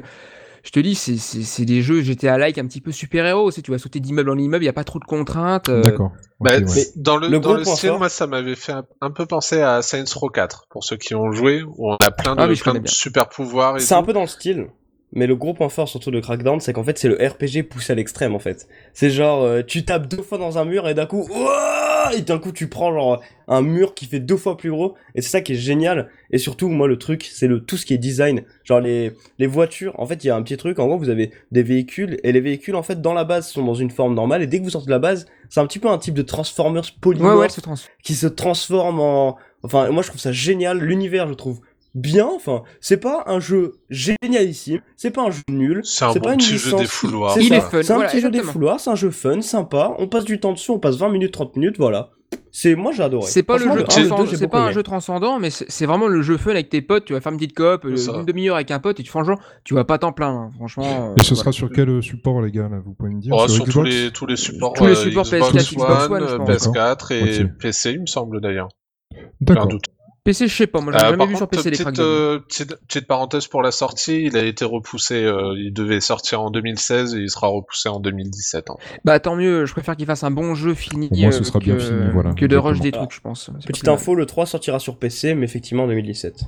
je te dis, c'est- des jeux GTA-like un petit peu super-héros. Tu vas sauter d'immeuble en immeuble, il n'y a pas trop de contraintes. euh, D'accord. Bah, ouais. dans le, le dans le style, moi, ça m'avait fait un, un peu penser à Saints Row 4, pour ceux qui ont joué, où on a plein de, Ah plein de super pouvoirs et C'est un peu dans le style. Mais le gros point fort surtout de Crackdown, c'est qu'en fait c'est le RPG poussé à l'extrême en fait. C'est genre euh, tu tapes deux fois dans un mur et d'un coup ouah et d'un coup tu prends genre un mur qui fait deux fois plus gros et c'est ça qui est génial et surtout moi le truc c'est le tout ce qui est design genre les les voitures en fait il y a un petit truc en gros vous avez des véhicules et les véhicules en fait dans la base sont dans une forme normale et dès que vous sortez de la base c'est un petit peu un type de Transformers Ouais, polymorphe ouais, transforme. qui se transforme en enfin moi je trouve ça génial l'univers je trouve bien enfin c'est pas un jeu génialissime c'est pas un jeu nul C'est un bon pas une petit jeu licence- des fouloirs. c'est Il ça. est fun, c'est un voilà, petit jeu des fouloirs c'est un jeu fun sympa on passe du temps dessus on passe 20 minutes 30 minutes voilà c'est moi j'ai adoré C'est pas le jeu transcendant, c'est pas un aimé. jeu transcendant, mais c'est vraiment le jeu fun avec tes potes. Tu vas faire une petite coop, euh, une demi-heure avec un pote, et tu franchement, tu vas pas t'en plaindre. hein, Franchement. euh, Et ce voilà. sera sur quel euh, support, les gars, là, vous pouvez me dire? Oh, Sur sur tous les, tous les supports, Tous les euh, supports Xbox, PS4, Xbox One, je euh, pense. PS4 et. PC, il me semble d'ailleurs. D'accord. PC, je sais pas. Moi, j'ai Euh, jamais vu sur PC les petite, euh, petite, petite parenthèse pour la sortie, il a été repoussé, euh, il devait sortir en 2016 et il sera repoussé en 2017. hein. Bah tant mieux. Je préfère qu'il fasse un bon jeu fini. Au moins, ce euh, sera que, bien fini, voilà, Que de rush des Alors, trucs, je pense. Petite mal. info le 3 sortira sur PC mais effectivement en 2017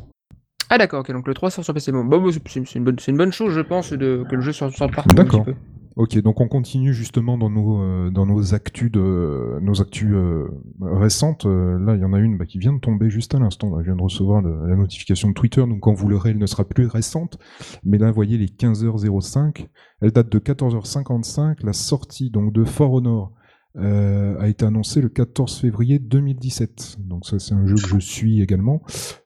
Ah d'accord, ok, donc le 3 sort sur PC. Bon, bah, bah, c'est une, bonne- c'est une bonne chose, je pense, de, que le jeu sorte, sorte partout. un D'accord. petit peu. Ok, donc on continue justement dans nos euh, dans nos actus nos actus euh, récentes. Euh, là, il y en a une bah, qui vient de tomber juste à l'instant. Je viens de recevoir la notification de Twitter, donc quand vous l'aurez, elle ne sera plus récente. Mais là, vous voyez les 15h05. Elle date de 14h55. La sortie donc de For Honor a été annoncée le 14 février 2017. Donc ça, c'est un jeu que je suis également.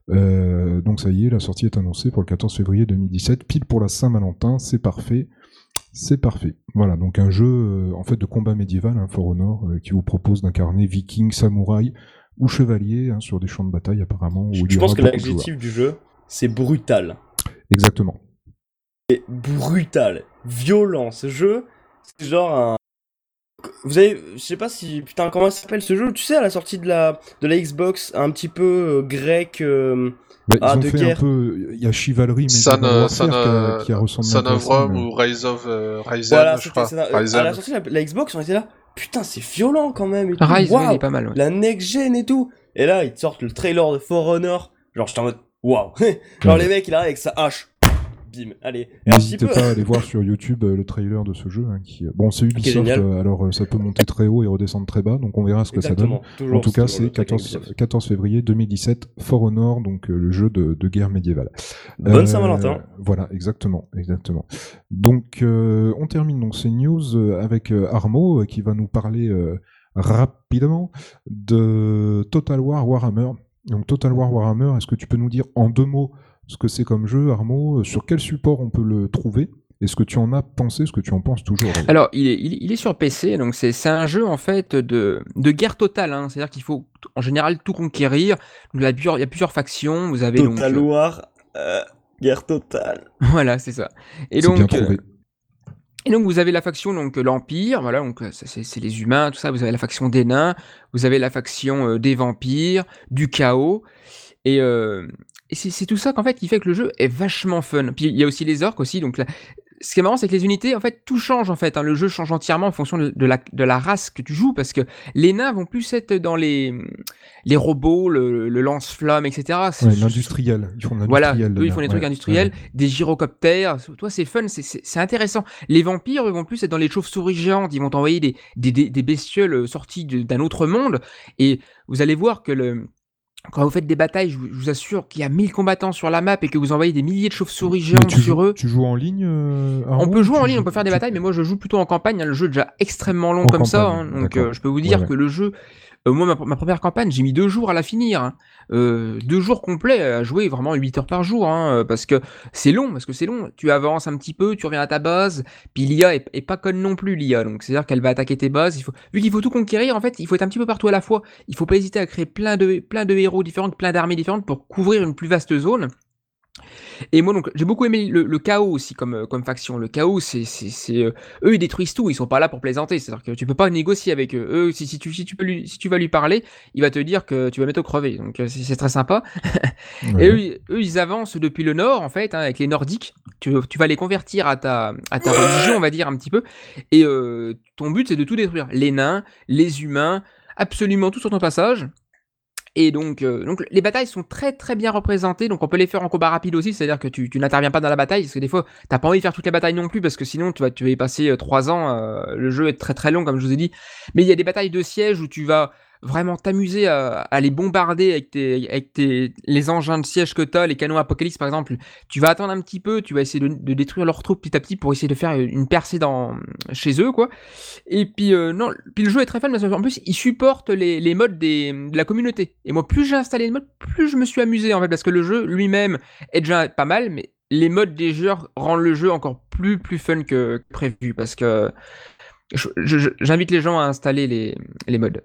Donc ça y est, la sortie est annoncée pour le 14 février 2017, pile pour la Saint-Valentin. C'est parfait. C'est parfait. Voilà, donc un jeu euh, en fait de combat médiéval, hein, For Honor, euh, qui vous propose d'incarner viking, samouraï ou chevalier hein, sur des champs de bataille apparemment. où Je pense que l'adjectif du jeu, c'est brutal. Exactement. C'est brutal. Violent. Ce jeu, c'est genre un. Vous avez. Je sais pas si. Putain, comment s'appelle ce jeu? Tu sais, à la sortie de la, de la Xbox, un petit peu euh, grec. euh, Bah, Ah, ils ont de fait guerre. un peu. Il y a Chivalry, mais euh, Son, qui, a, qui a ressemblé Son un peu à of Rome mais- ou Rise of euh, Ryzen, Voilà, je crois. Euh, À la sortie de la, la Xbox, on était là. Putain, c'est violent quand même. Et tout. Rise, ouais, il est pas mal. ouais. La next gen et tout. Et là, ils te sortent le trailer de For Honor. Genre, j'étais en mode. Waouh. <laughs> Genre, Ouais. les mecs, il arrive avec sa hache. Bim. Allez. N'hésitez pas à aller voir sur YouTube euh, le trailer de ce jeu. hein, qui... Bon, c'est Ubisoft, génial. euh, alors euh, ça peut monter très haut et redescendre très bas, donc on verra ce que ça donne. En tout cas, c'est le truc 14, Ubisoft. 14 février 2017, For Honor, donc euh, le jeu de, de guerre médiévale. Bonne Euh, Saint-Valentin. Voilà, exactement, exactement. Donc, euh, on termine donc ces news euh, avec euh, Armo euh, qui va nous parler euh, rapidement de Total War Warhammer. Donc, Total War Warhammer, est-ce que tu peux nous dire en deux mots ce que c'est comme jeu, Armo, euh, sur quel support on peut le trouver? Et ce que tu en as pensé, ce que tu en penses toujours? Alors, il est, il, il est sur PC, donc c'est un jeu en fait de, de guerre totale. hein. C'est-à-dire qu'il faut en général tout conquérir. Donc, il, y a plusieurs, il y a plusieurs factions. Vous avez donc Total euh, War. euh, guerre totale. <laughs> voilà, c'est ça. Et bien donc, trouvé. Et donc vous avez la faction donc l'Empire, voilà, donc c'est c'est les humains, tout ça. Vous avez la faction des nains, vous avez la faction euh, des vampires, du chaos, et, euh, et c'est tout ça qu'en fait qui fait que le jeu est vachement fun. Puis il y a aussi les orques aussi, donc là, ce qui est marrant c'est que les unités en fait tout change en fait. hein. Le jeu change entièrement en fonction de, de la de la race que tu joues parce que les nains vont plus être dans les les robots, le, le lance-flamme, etc. C'est- Ouais, l'industriel. Ils font voilà, eux ils font des trucs ouais, industriels, ouais. des gyrocoptères. Toi c'est fun, c'est- intéressant. Les vampires eux vont plus être dans les chauves-souris géantes. Ils vont t'envoyer des, des, des, des bestioles euh, sorties d'un autre monde. Et vous allez voir que le, quand vous faites des batailles, je vous, assure qu'il y a 1000 combattants sur la map et que vous envoyez des milliers de chauves-souris géantes sur joues, eux. tu joues en ligne euh, On peut jouer ou en ligne, on peut faire des tu- batailles, mais moi je joue plutôt en campagne. hein. Le jeu est déjà extrêmement long En comme ça. hein. Donc euh, je peux vous dire Ouais, ouais. que le jeu, euh, moi ma, première campagne, j'ai mis deux jours à la finir. hein. Euh, deux jours complets à jouer, vraiment 8 heures par jour. hein, euh, parce que c'est long, parce que c'est long. Tu avances un petit peu, tu reviens à ta base. Puis l'IA est, pas conne non plus, l'IA. Donc c'est-à-dire qu'elle va attaquer tes bases. Vu qu'il faut tout conquérir, en fait, il faut être un petit peu partout à la fois. Il faut pas hésiter à créer plein de héros différents, plein d'armées différentes pour couvrir une plus vaste zone. Et moi, donc, j'ai beaucoup aimé le, le chaos aussi comme, euh, comme faction. Le chaos, c'est, c'est, c'est, euh, eux, ils détruisent tout. Ils sont pas là pour plaisanter. C'est-à-dire que tu peux pas négocier avec eux. Eux, si, si tu, si tu peux lui, si tu vas lui parler, il va te dire que tu vas bientôt crever. Donc, euh, c'est, c'est très sympa. <laughs> Ouais. Et eux, ils- eux, ils avancent depuis le nord, en fait, hein, avec les nordiques. Tu, tu vas les convertir à ta, à ta religion, on va dire, un petit peu. Et euh, ton but, c'est de tout détruire. Les nains, les humains, absolument tout sur ton passage. Et donc, euh, donc, les batailles sont très très bien représentées. Donc, on peut les faire en combat rapide aussi. C'est-à-dire que tu, tu n'interviens pas dans la bataille. Parce que des fois, t'as pas envie de faire toutes les batailles non plus. Parce que sinon, tu vas, tu vas y passer euh, trois ans. euh, le jeu est très très long, comme je vous ai dit. Mais il y a des batailles de siège où tu vas vraiment t'amuser à, les bombarder avec, tes, avec tes, les engins de siège que tu as, les canons Apocalypse par exemple. Tu vas attendre un petit peu, tu vas essayer de, détruire leurs troupes petit à petit pour essayer de faire une percée dans, chez eux, quoi. Et puis, euh, non, puis le jeu est très fun parce qu'en plus, il supporte les, les modes des, de la communauté. Et moi, plus j'ai installé les modes, plus je me suis amusé en fait, parce que le jeu lui-même est déjà pas mal, mais les modes des joueurs rendent le jeu encore plus, plus fun que prévu parce que j'invite les gens à installer les, les modes.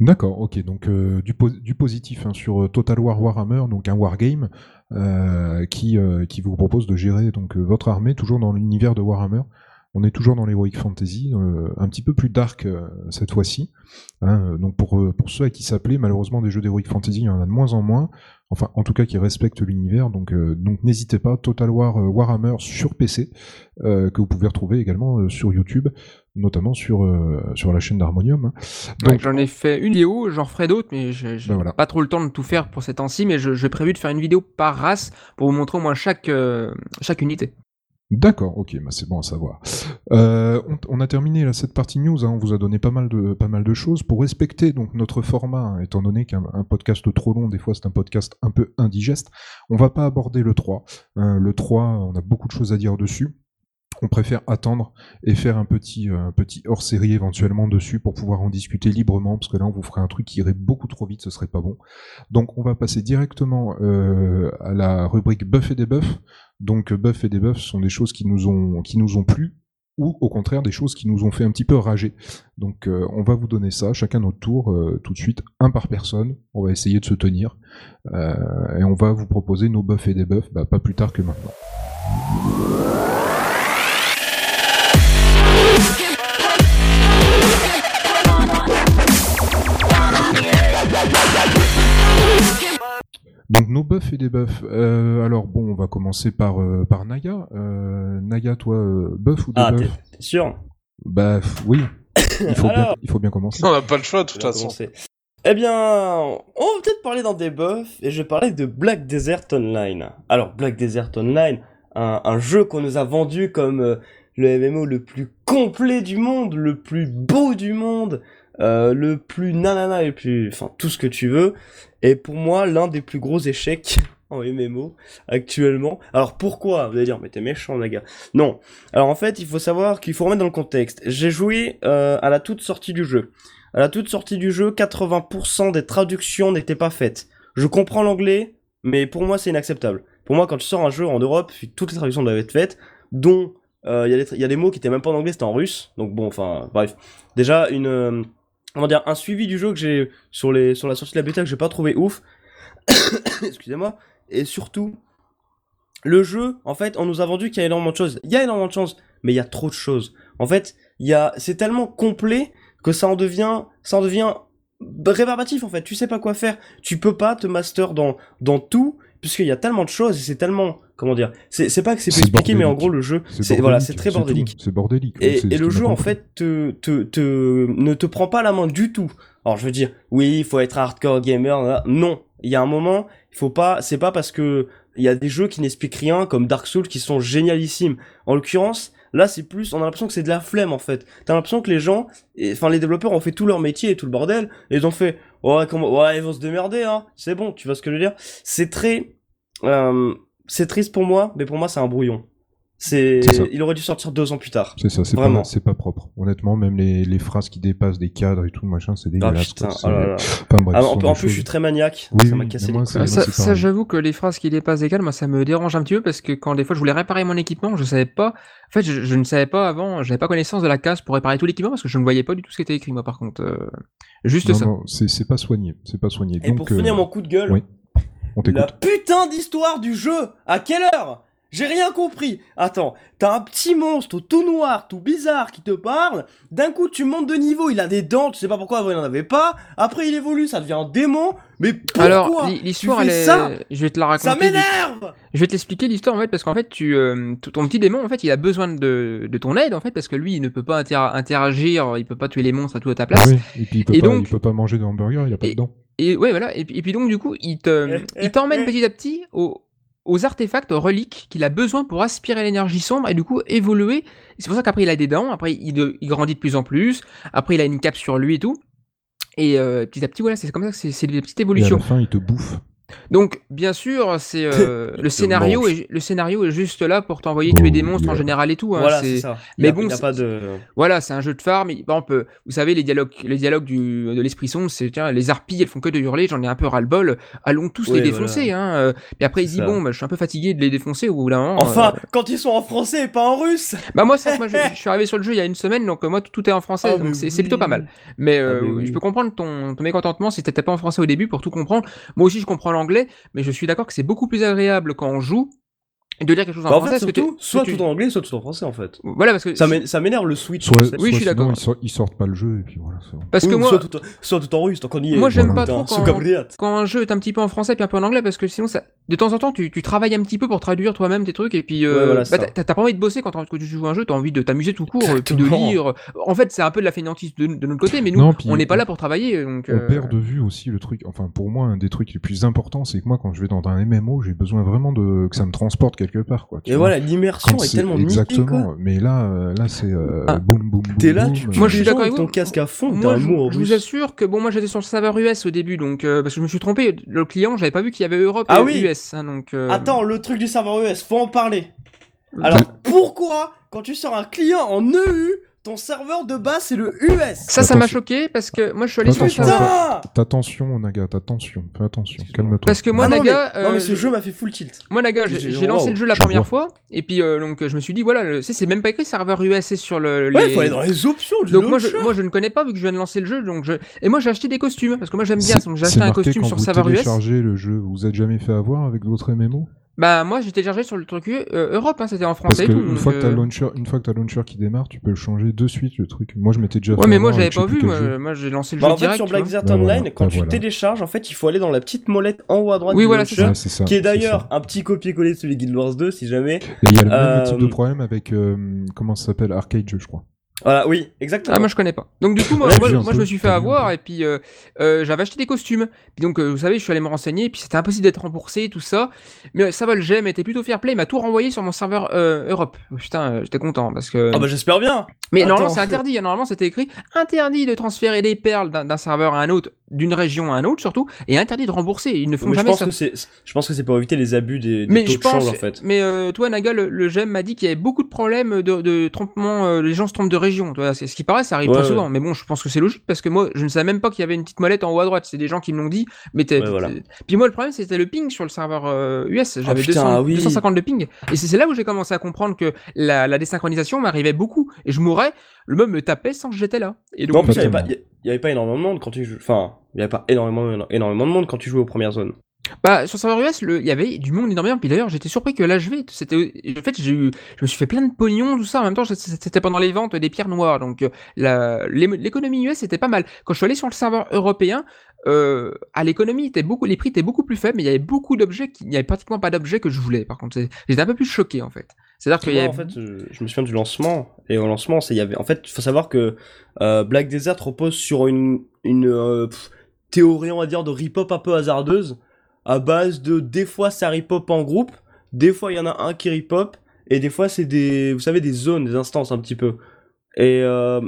D'accord, ok. Donc euh, du, po- du positif hein, sur euh, Total War Warhammer, donc un wargame euh, qui, vous propose de gérer donc votre armée toujours dans l'univers de Warhammer. On est toujours dans l'heroic fantasy, un petit peu plus dark cette fois-ci. hein. donc pour, ceux à qui plaît, malheureusement des jeux d'heroic fantasy, il y en a de moins en moins. Enfin, en tout cas, qui respectent l'univers. Donc, donc n'hésitez pas. Total War Warhammer sur PC, que vous pouvez retrouver également sur YouTube. Notamment sur euh, sur la chaîne d'Harmonium. hein. Ouais, Donc j'en ai fait une vidéo, j'en ferai d'autres, mais je j'ai Ben voilà. pas trop le temps de tout faire pour ces temps-ci, mais je, j'ai prévu de faire une vidéo par race pour vous montrer au moins chaque, euh, chaque unité. D'accord, ok, bah c'est bon à savoir. Euh, on, on a terminé là, cette partie news, hein, on vous a donné pas mal de pas mal de choses pour respecter donc notre format, hein, étant donné qu'un un podcast trop long, des fois c'est un podcast un peu indigeste. On va pas aborder le 3. Euh, le 3, on a beaucoup de choses à dire dessus. On préfère attendre et faire un petit, euh, un petit hors-série éventuellement dessus pour pouvoir en discuter librement, parce que là on vous ferait un truc qui irait beaucoup trop vite, ce serait pas bon. Donc on va passer directement euh, à la rubrique Buff et des buffs. Donc euh, buff et debuff sont des choses qui nous ont qui nous ont plu ou au contraire des choses qui nous ont fait un petit peu rager. Donc on va vous donner ça, chacun notre tour, tout de suite, un par personne. On va essayer de se tenir et on va vous proposer nos buffs et debuffs, bah, pas plus tard que maintenant. Donc nos buffs et debuffs. Euh, alors bon, on va commencer par euh, par Naya. Euh, Naya, toi, euh, buff ou Ah, t'es debuff t'es sûr? Bah oui. Il faut <laughs> bien, Alors il faut bien commencer. On n'a pas le choix de toute façon. commencer. Eh bien, on va peut-être parler dans des buffs, et je vais parler de Black Desert Online. Alors, Black Desert Online, un, un jeu qu'on nous a vendu comme euh, le MMO le plus complet du monde, le plus beau du monde, euh, le plus nanana, le plus... Enfin, tout ce que tu veux. Et pour moi, l'un des plus gros échecs <laughs> en MMO actuellement. Alors pourquoi Vous allez dire, mais t'es méchant, les gars. Non. Alors en fait, il faut savoir qu'il faut remettre dans le contexte. J'ai joué euh, à la toute sortie du jeu. À la toute sortie du jeu, 80% des traductions n'étaient pas faites. Je comprends l'anglais, mais pour moi c'est inacceptable. Pour moi, quand tu sors un jeu en Europe, toutes les traductions doivent être faites, dont euh, il y, a des tra- il y a des mots qui étaient même pas en anglais, c'était en russe. Donc bon, enfin, bref. Déjà, une, euh, comment dire, un suivi du jeu que j'ai sur les, sur la sortie de la bêta que j'ai pas trouvé ouf. <coughs> Excusez-moi. Et surtout, le jeu, en fait, on nous a vendu qu'il y a énormément de choses. Il y a énormément de choses, mais il y a trop de choses. En fait, il y a, c'est tellement complet que ça en devient, ça en devient rébarbatif en fait. Tu sais pas quoi faire. Tu peux pas te master dans dans tout puisqu'il y a tellement de choses et c'est tellement comment dire. C'est c'est pas que c'est pas expliqué, mais en gros le jeu, c'est voilà, c'est très bordélique. C'est bordélique. Et, et le jeu en fait te, te, te, ne te prend pas la main du tout. Alors je veux dire, oui, il faut être hardcore gamer. là. Non, il y a un moment, il faut pas. C'est pas parce que il y a des jeux qui n'expliquent rien comme Dark Souls qui sont génialissimes. En l'occurrence, là c'est plus, on a l'impression que c'est de la flemme en fait. T'as l'impression que les gens, enfin les développeurs ont fait tout leur métier et tout le bordel, et ils ont fait, ouais comment, ouais ils vont se démerder, hein. C'est bon, tu vois ce que je veux dire? C'est très, euh, c'est triste pour moi, mais pour moi c'est un brouillon. C'est, il aurait dû sortir deux ans plus tard. C'est ça, c'est Vraiment. pas, c'est pas propre. Honnêtement, même les, les phrases qui dépassent des cadres et tout, machin, c'est Ah dégueulasse. putain, quoi. C'est- oh là là. Enfin, bref, Ah, en, plus, je suis très maniaque. Oui, ça m'a cassé les moi, couilles. Euh, ça, j'avoue que les phrases qui dépassent des cadres, moi, ça me dérange un petit peu parce que quand des fois je voulais réparer mon équipement, je savais pas. En fait, je, je ne savais pas avant, j'avais pas connaissance de la case pour réparer tout l'équipement parce que je ne voyais pas du tout ce qui était écrit, moi, par contre. Euh, juste Non, ça. non, c'est pas soigné. C'est pas soigné. Et Donc, pour finir euh, mon coup de gueule, oui, on la putain d'histoire du jeu À quelle heure? J'ai rien compris. Attends, t'as un petit monstre tout noir, tout bizarre qui te parle. D'un coup, tu montes de niveau, il a des dents, tu sais pas pourquoi avant il en avait pas. Après, il évolue, ça devient un démon. Mais pourquoi Alors, l'histoire, elle est. ça? Je vais te la Ça raconter. m'énerve Je vais te l'expliquer l'histoire en fait parce qu'en fait tu euh, ton petit démon en fait il a besoin de, de ton aide en fait parce que lui il ne peut pas inter- interagir, il peut pas tuer les monstres à tout à ta place. Ah oui, et puis il peut, Et pas, donc- il peut pas manger de hamburger, il a pas Et- de dents. Et ouais voilà et, puis- et puis donc du coup il te il t'emmène petit à petit au- aux artefacts, aux reliques qu'il a besoin pour aspirer l'énergie sombre et du coup évoluer. C'est pour ça qu'après il a des dents, après il, il grandit de plus en plus, après il a une cape sur lui et tout. Et euh, petit à petit voilà c'est comme ça que c'est des petites Et à évolutions. la fin, il te bouffe. Donc, bien sûr, c'est euh, <laughs> le scénario est le scénario est juste là pour t'envoyer tuer des monstres en général et tout. hein, Voilà, c'est- ça. mais a- bon, pas de. Voilà, c'est un jeu de et, Par exemple, vous savez les dialogues, les dialogues du, de l'esprit sombre, c'est tiens, les harpies, elles font que de hurler. J'en ai un peu ras le bol. Allons tous les défoncer. Hein. euh. Puis après, il dit bon, bah, je suis un peu fatigué de les défoncer au bout d'un moment. Enfin, euh. quand ils sont en français et pas en russe bah moi, ça, moi, je, <laughs> je suis arrivé sur le jeu il y a une semaine, donc euh, moi tout, tout est en français, Ah, donc c'est oui. plutôt pas mal. Mais, euh, Ah, mais oui. je peux comprendre ton, ton mécontentement si t'étais pas en français au début pour tout comprendre. Moi aussi, je comprends l'anglais, mais je suis d'accord que c'est beaucoup plus agréable quand on joue de lire quelque chose en Bah, en français. fait, que soit tu- tout en anglais, soit tout en français, en fait. Voilà, parce que Ça m'énerve le switch. Soit, fait. Oui, je suis soit d'accord. Ils, sortent, ils sortent pas le jeu et puis voilà. parce que moi, soit tout, soit tout en russe, tant qu'on y est. Moi, j'aime pas trop quand- un jeu est un petit peu en français puis un peu en anglais, parce que sinon, ça, de temps en temps, tu, tu travailles un petit peu pour traduire toi-même tes trucs, et puis euh, Ouais, voilà, bah, t'as pas envie de bosser quand, quand tu joues un jeu, t'as envie de t'amuser tout court, et puis de lire. En fait, c'est un peu de la fainéantise de, de notre côté, mais nous, Non, on n'est pas là pour travailler. Donc, On euh, perd de vue aussi le truc. Enfin, pour moi, un des trucs les plus importants, c'est que moi, quand je vais dans un MMO, j'ai besoin vraiment de que ça me transporte quelque part, quoi. tu Et vois. voilà, l'immersion est tellement niquée, exactement. quoi. Mais là, euh, là, c'est euh, Ah. boum, boum, boum. T'es là, boum, tu euh, Moi, je suis d'accord avec ton vous. casque à fond, Moi, je, un mot en je vous assure que bon, moi j'étais sur le serveur US au début, donc euh, parce que je me suis trompé. Le client, j'avais pas vu qu'il y avait Europe Ah et oui. US, hein, donc. euh, Attends, le truc du serveur US, faut en parler. Alors, pourquoi, quand tu sors un client en EU, ton serveur de base c'est le US Ça, ça m'a choqué parce que moi je suis allé sur le Attention, serveur. Putain T'attention, Naga, attention, fais attention, calme-toi. Parce que moi, Ah non, Naga, mais, non, mais euh, ce jeu m'a fait full tilt. Moi, Naga, j'ai lancé wow, le jeu la je première vois. fois, et puis euh, donc je me suis dit, voilà, le- c'est même pas écrit serveur US, c'est sur le. Ouais, les- faut aller dans les options Donc moi je, moi je ne connais pas vu que je viens de lancer le jeu donc je et moi j'ai acheté des costumes parce que moi j'aime bien donc j'ai acheté un costume quand sur vous serveur US. téléchargez le jeu, vous vous êtes jamais fait avoir avec d'autres MMO Bah moi j'ai téléchargé sur le truc euh, Europe hein, c'était en Parce français que et tout. une fois que t'as euh, le launcher, une fois que t'as le launcher qui démarre, tu peux le changer de suite le truc. Moi, je m'étais déjà fait Ouais mais moi j'avais pas vu moi, j'ai lancé le Bah, jeu en fait, direct. sur tu vois. Black Desert Bah, Online, voilà. quand Bah, tu voilà. télécharges, en fait, il faut aller dans la petite molette en haut à droite Oui, du voilà, launcher, c'est ça. Ça. qui est d'ailleurs un petit copier-coller de celui de Guild Wars 2, si jamais. Et il y a le même type de Euh, problème avec euh, comment ça s'appelle Arcade, je crois. Voilà, oui, exactement. Ah moi je connais pas. Donc du coup moi, moi, je me suis fait avoir et puis euh, euh, j'avais acheté des costumes. Puis donc euh, vous savez je suis allé me renseigner et puis c'était impossible d'être remboursé tout ça. Mais ça va le GM était plutôt fair play il m'a tout renvoyé sur mon serveur Europe. Putain j'étais content parce que. Ah bah j'espère bien. Mais Attends. normalement, c'est interdit. hein. Normalement, c'était écrit interdit de transférer des perles d'un serveur à un autre, d'une région à un autre surtout, et interdit de rembourser. Ils ne font Mais je jamais pense ça. que c'est, je pense que c'est pour éviter les abus des, des Mais taux je de change pense. en fait. Mais euh, toi, Naga, le, le GM m'a dit qu'il y avait beaucoup de problèmes de, de trompement. euh, les gens se trompent de région. C'est ce qui paraît, ça arrive Ouais, très ouais. souvent. Mais bon, je pense que c'est logique parce que moi, je ne savais même pas qu'il y avait une petite molette en haut à droite. C'est des gens qui me l'ont dit. Mais Ouais, voilà. Puis moi, le problème, c'était le ping sur le serveur euh, US. J'avais Ah, putain, 200 oui. 250 de ping. Et c'est là où j'ai commencé à comprendre que la, la désynchronisation m'arrivait beaucoup. Et je mourrais. Le meuble me tapait sans que j'étais là. Et donc, il y avait pas, énormément de monde quand tu joues. Enfin, il avait pas énormément, énormément de monde quand tu jouais aux premières zones. Bah, sur serveur US, il y avait du monde énormément. Puis d'ailleurs, j'étais surpris que l'HV, c'était, en fait, eu, je me suis fait plein de pognon, tout ça. En même temps, c'était pendant les ventes des pierres noires. Donc, euh, l'économie US était pas mal. Quand je suis allé sur le serveur européen, euh, à l'économie, beaucoup, les prix étaient beaucoup plus faibles, mais il y avait beaucoup d'objets, il y avait pratiquement pas d'objets que je voulais. Par contre, j'étais un peu plus choqué, en fait. C'est-à-dire qu'il y avait, en fait, je, je me souviens du lancement. Et au lancement, il y avait, en fait, il faut savoir que euh, Black Desert repose sur une, une euh, pff, théorie, on va dire, de rip-hop un peu hasardeuse, à base de des fois ça rip-hop en groupe, des fois il y en a un qui rip-hop, et des fois c'est des, vous savez, des zones, des instances un petit peu. Et euh,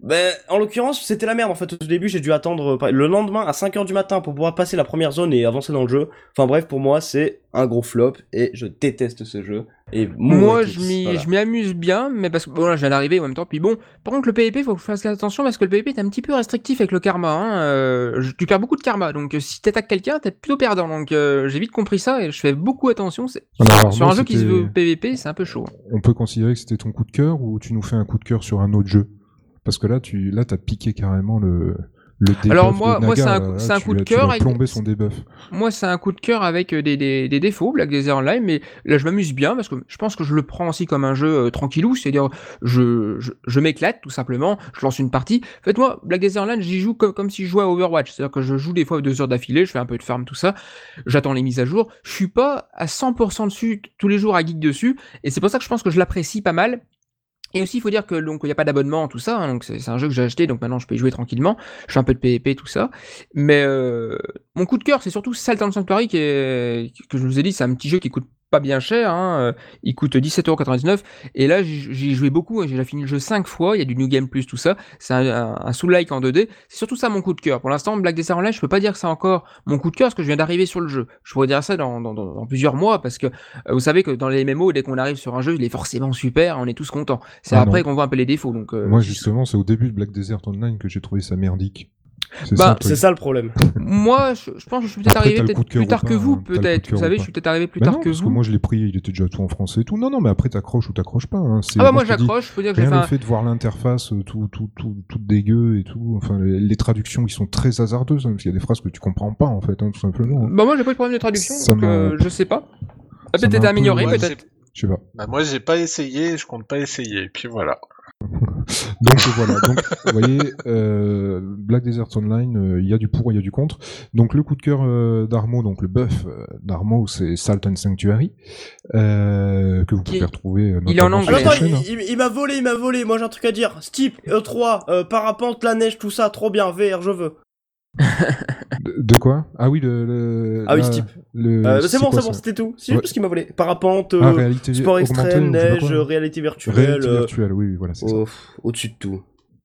ben, en l'occurrence, c'était la merde en fait. Au début, j'ai dû attendre euh, le lendemain à 5h du matin pour pouvoir passer la première zone et avancer dans le jeu. Enfin bref, pour moi, c'est un gros flop et je déteste ce jeu. Et Moi, je m'y, voilà. amuse bien, mais parce que bon, là, je viens d'arriver en même temps. Puis bon, par contre, le PvP, faut que je fasse attention parce que le PvP est un petit peu restrictif avec le karma. Hein. euh, je- tu perds beaucoup de karma, donc euh, si t'attaques quelqu'un, t'es plutôt perdant. Donc euh, j'ai vite compris ça et je fais beaucoup attention. Alors, sur moi, un jeu qui se veut PvP, c'est un peu chaud. On peut considérer que c'était ton coup de cœur ou tu nous fais un coup de cœur sur un autre jeu? Parce que là, tu là, t'as piqué carrément le. Le Alors, de moi- moi, c'est un là, un coup de cœur avec- son debuff. Moi, c'est un coup de cœur avec des, des, des défauts, Black Desert Online, mais là, je m'amuse bien parce que je pense que je le prends aussi comme un jeu euh, tranquillou, c'est-à-dire je, je, je m'éclate tout simplement, je lance une partie. Faites-moi, Black Desert Online, j'y joue comme, comme si je jouais à Overwatch, c'est-à-dire que je joue des fois deux heures d'affilée, je fais un peu de farm, tout ça, j'attends les mises à jour, je suis pas à 100% dessus, tous les jours à geek dessus, et c'est pour ça que je pense que je l'apprécie pas mal. Et aussi, il faut dire que donc il n'y a pas d'abonnement, tout ça. hein, donc c'est un jeu que j'ai acheté, donc maintenant je peux y jouer tranquillement. Je fais un peu de PvP, tout ça. Mais euh, mon coup de cœur, c'est surtout Salt and Sanctuary, qui est, que je vous ai dit, c'est un petit jeu qui coûte pas bien cher. Hein, euh, il coûte 17,99€. Et là, j'y j'y ai joué beaucoup. hein, J'ai déjà fini le jeu 5 fois. Il y a du New Game Plus, tout ça. C'est un, un, un soul-like en 2D. C'est surtout ça mon coup de cœur. Pour l'instant, Black Desert Online, je peux pas dire que c'est encore mon coup de cœur parce que je viens d'arriver sur le jeu. Je pourrais dire ça dans, dans, dans- dans plusieurs mois parce que euh, vous savez que dans les MMO, dès qu'on arrive sur un jeu, il est forcément super. On est tous contents. C'est Ah après qu'on voit un peu les défauts. Donc, euh, Moi, justement, c'est au début de Black Desert Online que j'ai trouvé ça merdique. C'est Bah, ça, le truc. C'est ça le problème. Moi, je, je pense que je suis peut-être arrivé plus tard pas, que vous, hein, peut-être. Vous savez, je suis peut-être arrivé plus Bah tard non, que parce vous. que moi je l'ai pris, il était déjà tout en français et tout. Non, non, mais après t'accroches ou t'accroches pas. hein. C'est- Ah bah moi j'accroche, peux dire que j'ai Rien le un... fait de voir l'interface euh, tout, tout, tout, tout dégueu et tout. Enfin, les, les traductions qui sont très hasardeuses, hein, parce qu'il y a des phrases que tu comprends pas en fait, hein, tout simplement. hein. Bah moi j'ai pas eu de problème de traduction, Ça donc euh, je sais pas. Ah, peut-être amélioré, peut-être. Je sais pas. Bah, moi, j'ai pas essayé, je compte pas essayer. Et puis voilà. <laughs> Donc voilà, donc vous voyez, euh, Black Desert Online, euh, il y a du pour, il y a du contre. Donc le coup de cœur euh, d'Armo, donc le buff euh, d'Armo, c'est Salt and Sanctuary, euh, que vous pouvez Qui- retrouver euh, il est en anglais. Attends, il, il- il m'a volé, il m'a volé. Moi j'ai un truc à dire. Steep, E3, euh, parapente, la neige, tout ça, trop bien. VR, je veux. De, de quoi? Ah oui, le... le Ah oui, Steep. le- Euh, c'est bon, c'est bon, ça c'était tout. C'est Ouais. ce qu'il m'a volé. Parapente, euh, Ah, réalité sport extrême, neige, euh, réalité virtuelle. Réalité euh, virtuelle, oui, oui, voilà, c'est ça. oh, Au-dessus de tout.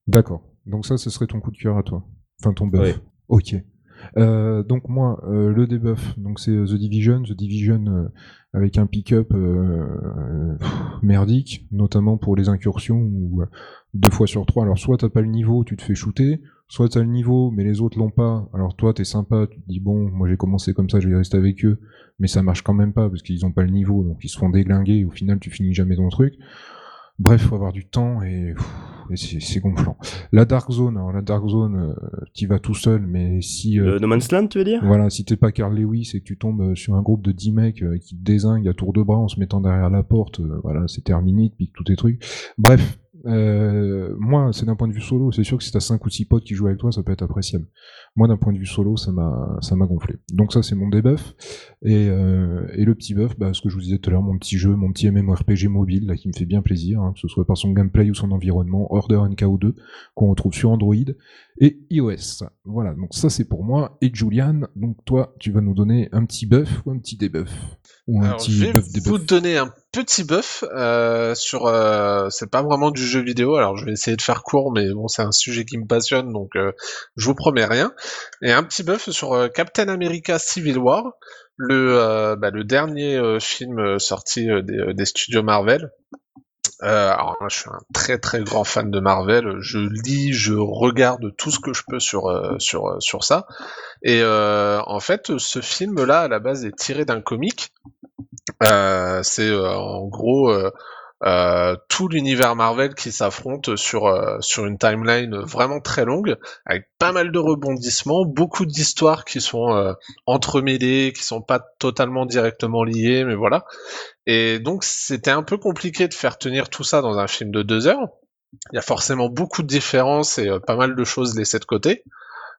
D'accord. Donc ça, ce serait ton coup de cœur à toi. Enfin, ton buff. Ouais. Ok. Euh, donc moi, euh, le debuff, donc c'est euh, The Division, The Division euh, avec un pick-up euh, euh, merdique, notamment pour les incursions où euh, deux fois sur trois. Alors soit t'as pas le niveau, tu te fais shooter, soit t'as le niveau, mais les autres l'ont pas. Alors toi t'es sympa, tu te dis bon, moi j'ai commencé comme ça, je vais rester avec eux, mais ça marche quand même pas parce qu'ils ont pas le niveau, donc ils se font déglinguer. Et au final, tu finis jamais ton truc. Bref, faut avoir du temps et, c'est gonflant. La Dark Zone, alors la Dark Zone, euh, t'y vas tout seul, mais si euh, Le No Man's Land, tu veux dire? voilà, si t'es pas Carl Lewis et que tu tombes euh, sur un groupe de 10 mecs euh, qui te désinguent à tour de bras en se mettant derrière la porte, voilà, c'est terminé, tu piques tous tes trucs. Bref, euh, moi, c'est d'un point de vue solo, c'est sûr que si t'as 5 ou 6 potes qui jouent avec toi, ça peut être appréciable. Moi, d'un point de vue solo, ça m'a gonflé. Donc ça, c'est mon debuff. Et, euh, et le petit buff, bah, ce que je vous disais tout à l'heure, mon petit jeu, mon petit MMORPG mobile, qui me fait bien plaisir, hein, que ce soit par son gameplay ou son environnement, Order NKO2, qu'on retrouve sur Android et iOS. Voilà, donc ça c'est pour moi. Et Julian, donc toi, tu vas nous donner un petit buff ou un petit debuff? Ou un Alors, petit je vais buff vous donner un petit buff euh, sur. euh, c'est pas vraiment du jeu vidéo, alors je vais essayer de faire court, mais bon, c'est un sujet qui me passionne, donc euh, je vous promets rien. Et un petit buff sur euh, Captain America Civil War, le euh, bah, le dernier euh, film sorti des, des studios Marvel. Euh, alors moi, je suis un très très grand fan de Marvel. Je lis, je regarde tout ce que je peux sur euh, sur euh, sur ça. Et euh, en fait, ce film-là, à la base, est tiré d'un comic. Euh, c'est euh, en gros euh, euh, tout l'univers Marvel qui s'affronte sur euh, sur une timeline vraiment très longue, avec pas mal de rebondissements, beaucoup d'histoires qui sont euh, entremêlées, qui sont pas totalement directement liées, mais voilà. Et donc c'était un peu compliqué de faire tenir tout ça dans un film de deux heures. Il y a forcément beaucoup de différences et pas mal de choses laissées de côté.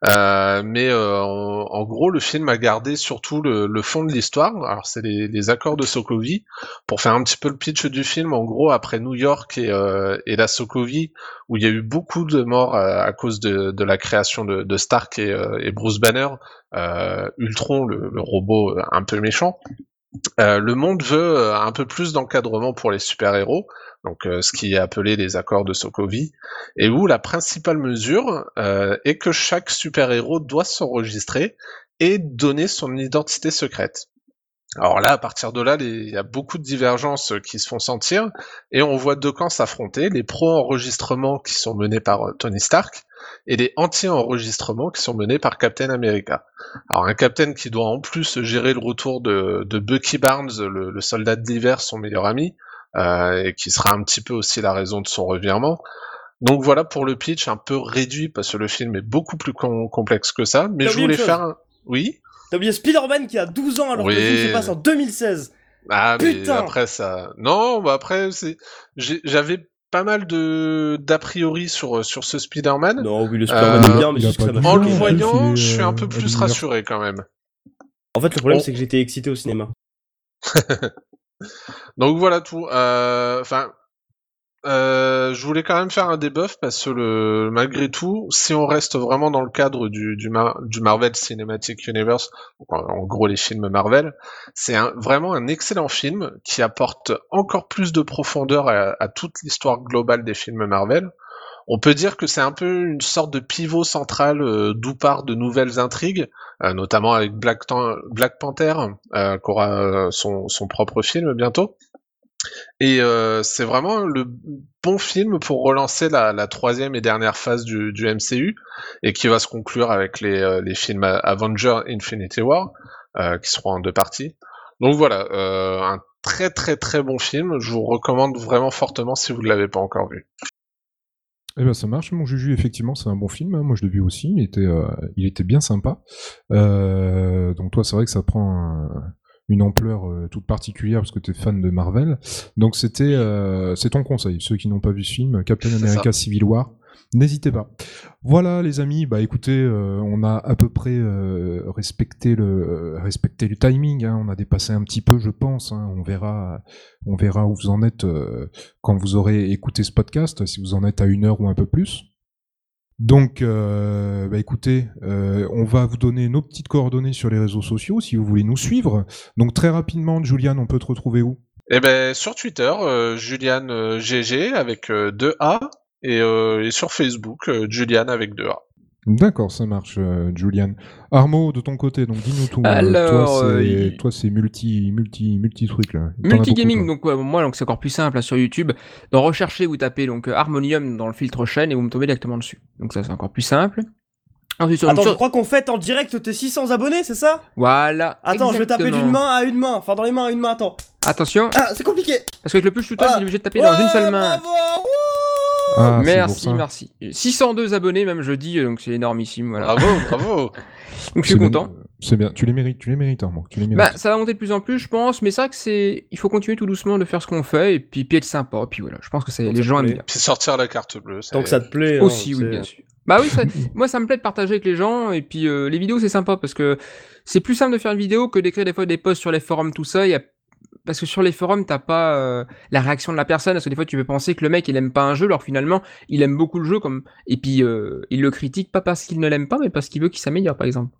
Euh, mais euh, en, gros, le film a gardé surtout le, le fond de l'histoire. Alors, c'est les, les accords de Sokovie. Pour faire un petit peu le pitch du film, en gros, après New York et, euh, et la Sokovie, où il y a eu beaucoup de morts à, à cause de, de la création de, de Stark et, euh, et Bruce Banner, euh, Ultron, le, le robot euh, un peu méchant. Euh, le monde veut euh, un peu plus d'encadrement pour les super-héros, donc euh, ce qui est appelé les accords de Sokovie, et où la principale mesure euh, est que chaque super-héros doit s'enregistrer et donner son identité secrète. Alors là, à partir de là, il y a beaucoup de divergences qui se font sentir, et on voit deux camps s'affronter, les pro-enregistrements qui sont menés par Tony Stark, et les anti-enregistrements qui sont menés par Captain America. Alors un Captain qui doit en plus gérer le retour de, de Bucky Barnes, le, le soldat de l'hiver, son meilleur ami, euh, et qui sera un petit peu aussi la raison de son revirement. Donc voilà pour le pitch un peu réduit parce que le film est beaucoup plus com- complexe que ça, mais je voulais faire un... Oui? T'as oublié Spider-Man qui a 12 ans alors que le film se passe en 2016. Ah mais Putain après ça... Non, bah après J'avais pas mal de d'a priori sur, sur ce Spider-Man. Non, oui, le Spider-Man Euh, est bien, mais En le plus, voyant, je suis un peu euh, plus à rassuré quand même. En fait, le problème, Oh. c'est que j'étais excité au cinéma. <laughs> Donc voilà tout. Euh, Enfin, euh, je voulais quand même faire un debuff parce que le, malgré tout, si on reste vraiment dans le cadre du, du, Mar- du Marvel Cinematic Universe, en, en gros les films Marvel, c'est vraiment un excellent film qui apporte encore plus de profondeur à, toute l'histoire globale des films Marvel. On peut dire que c'est un peu une sorte de pivot central euh, d'où partent de nouvelles intrigues, euh, notamment avec Black, Panther, euh, qui aura euh, son propre film bientôt. Et euh, c'est vraiment le bon film pour relancer la, troisième et dernière phase du, MCU, et qui va se conclure avec les, euh, films Avengers Infinity War, euh, qui seront en deux parties. Donc voilà, un très très très bon film, je vous recommande vraiment fortement si vous ne l'avez pas encore vu. Eh ben ça marche, mon Juju, effectivement, c'est un bon film. hein. Moi, je l'ai vu aussi. Il était, il était bien sympa. Donc toi, c'est vrai que ça prend une ampleur euh, toute particulière parce que tu es fan de Marvel. Donc c'était euh, c'est ton conseil. Ceux qui n'ont pas vu ce film, Captain America Civil War, n'hésitez pas. Voilà les amis, bah écoutez, euh, on a à peu près euh, respecté le euh, respecté le timing. hein. On a dépassé un petit peu, je pense. hein. On verra on verra où vous en êtes quand vous aurez écouté ce podcast, si vous en êtes à une heure ou un peu plus. Donc, euh, bah écoutez, euh, on va vous donner nos petites coordonnées sur les réseaux sociaux si vous voulez nous suivre. Donc très rapidement, Julian, on peut te retrouver où? Eh ben sur Twitter, euh, Julian euh, GG avec euh, deux A et, euh, et sur Facebook, euh, Julian avec deux A. D'accord, ça marche, euh, Julian. Armo, de ton côté, donc dis-nous tout. euh, Alors, toi, euh, toi, c'est multi, multi, multi truc là. Beaucoup, toi. donc ouais, moi donc c'est encore plus simple là, sur YouTube. Dans rechercher, vous tapez donc Harmonium dans le filtre chaîne et vous me tombez directement dessus. Donc ça c'est encore plus simple. Ensuite sur, Attends, sur- je crois qu'on fête en direct tes 600 abonnés, c'est ça? Voilà. Attends, je vais taper d'une main à une main. Enfin, dans les mains à une main, attends. Attention, Ah, c'est compliqué. parce qu'avec le push to talk, Ah. il est obligé de taper dans une seule main. Bravo Ah, merci, ça. merci. 602 abonnés même jeudi, donc c'est énormissime. Voilà. Bravo, bravo. <laughs> Donc je C'est suis bien, content. euh, C'est bien, tu les mérites, tu les mérites, Armo. Tu les mérites. Bah, ça va monter de plus en plus, je pense, mais c'est vrai que c'est, il faut continuer tout doucement de faire ce qu'on fait et puis, puis être sympa. Et puis voilà, je pense que c'est Donc les ça gens te aiment plaît. bien. Puis sortir la carte bleue. c'est- Tant que ça te plaît. hein, Aussi, oui, bien sûr. Bah oui, ça- <laughs> moi ça me plaît de partager avec les gens et puis euh, les vidéos c'est sympa parce que c'est plus simple de faire une vidéo que d'écrire des fois des posts sur les forums tout ça. Il y a... Parce que sur les forums t'as pas euh, la réaction de la personne parce que des fois tu peux penser que le mec il aime pas un jeu alors finalement il aime beaucoup le jeu comme et puis euh, il le critique pas parce qu'il ne l'aime pas mais parce qu'il veut qu'il s'améliore par exemple.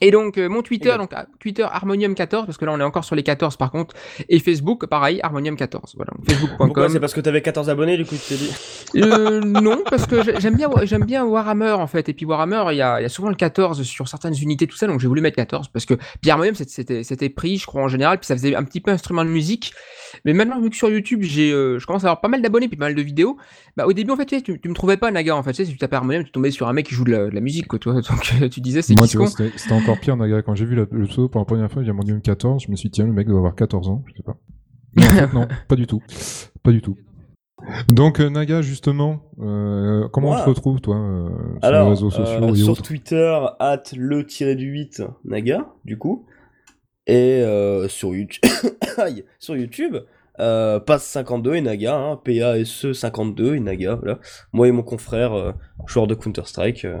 Et donc euh, mon Twitter donc ah, Twitter Harmonium14 parce que là on est encore sur les 14 par contre et Facebook pareil Harmonium14 voilà facebook.com C'est parce que t'avais 14 abonnés, du coup, tu t'es dit? euh, <laughs> non, parce que j'ai- j'aime bien, j'aime bien Warhammer en fait. Et puis Warhammer, il y a, il y a souvent le 14 sur certaines unités, tout ça. Donc j'ai voulu mettre 14 parce que puis Harmonium, c'était- c'était c'était pris, je crois en général. Puis ça faisait un petit peu instrument de musique. Mais maintenant, vu que sur YouTube, j'ai, euh, je commence à avoir pas mal d'abonnés puis pas mal de vidéos. Bah au début, en fait, tu, sais, tu, tu me trouvais pas Naga en fait. Tu sais, si tu tapais Harmonium, tu tombais sur un mec qui joue de la, de la musique, quoi. Tu vois. <laughs> Donc euh, tu disais, c'est Moi, qui tu vois, c'était encore pire, Naga. Quand j'ai vu la- le pseudo pour la première fois, il y a mon 14, je me suis dit, tiens, le mec doit avoir 14 ans, je sais pas. Mais en fait, non, <laughs> pas du tout. Pas du tout. Donc, euh, Naga, justement, euh, comment on Moi te retrouve, toi, euh, sur Alors, les réseaux sociaux euh, et sur autres? Twitter, at le-du-8 Naga, du coup. Et euh, sur YouTube, <coughs> sur YouTube, euh, passe 52 et Naga, hein, PASE 52 et Naga, voilà. Moi et mon confrère, euh, joueur de Counter-Strike, euh,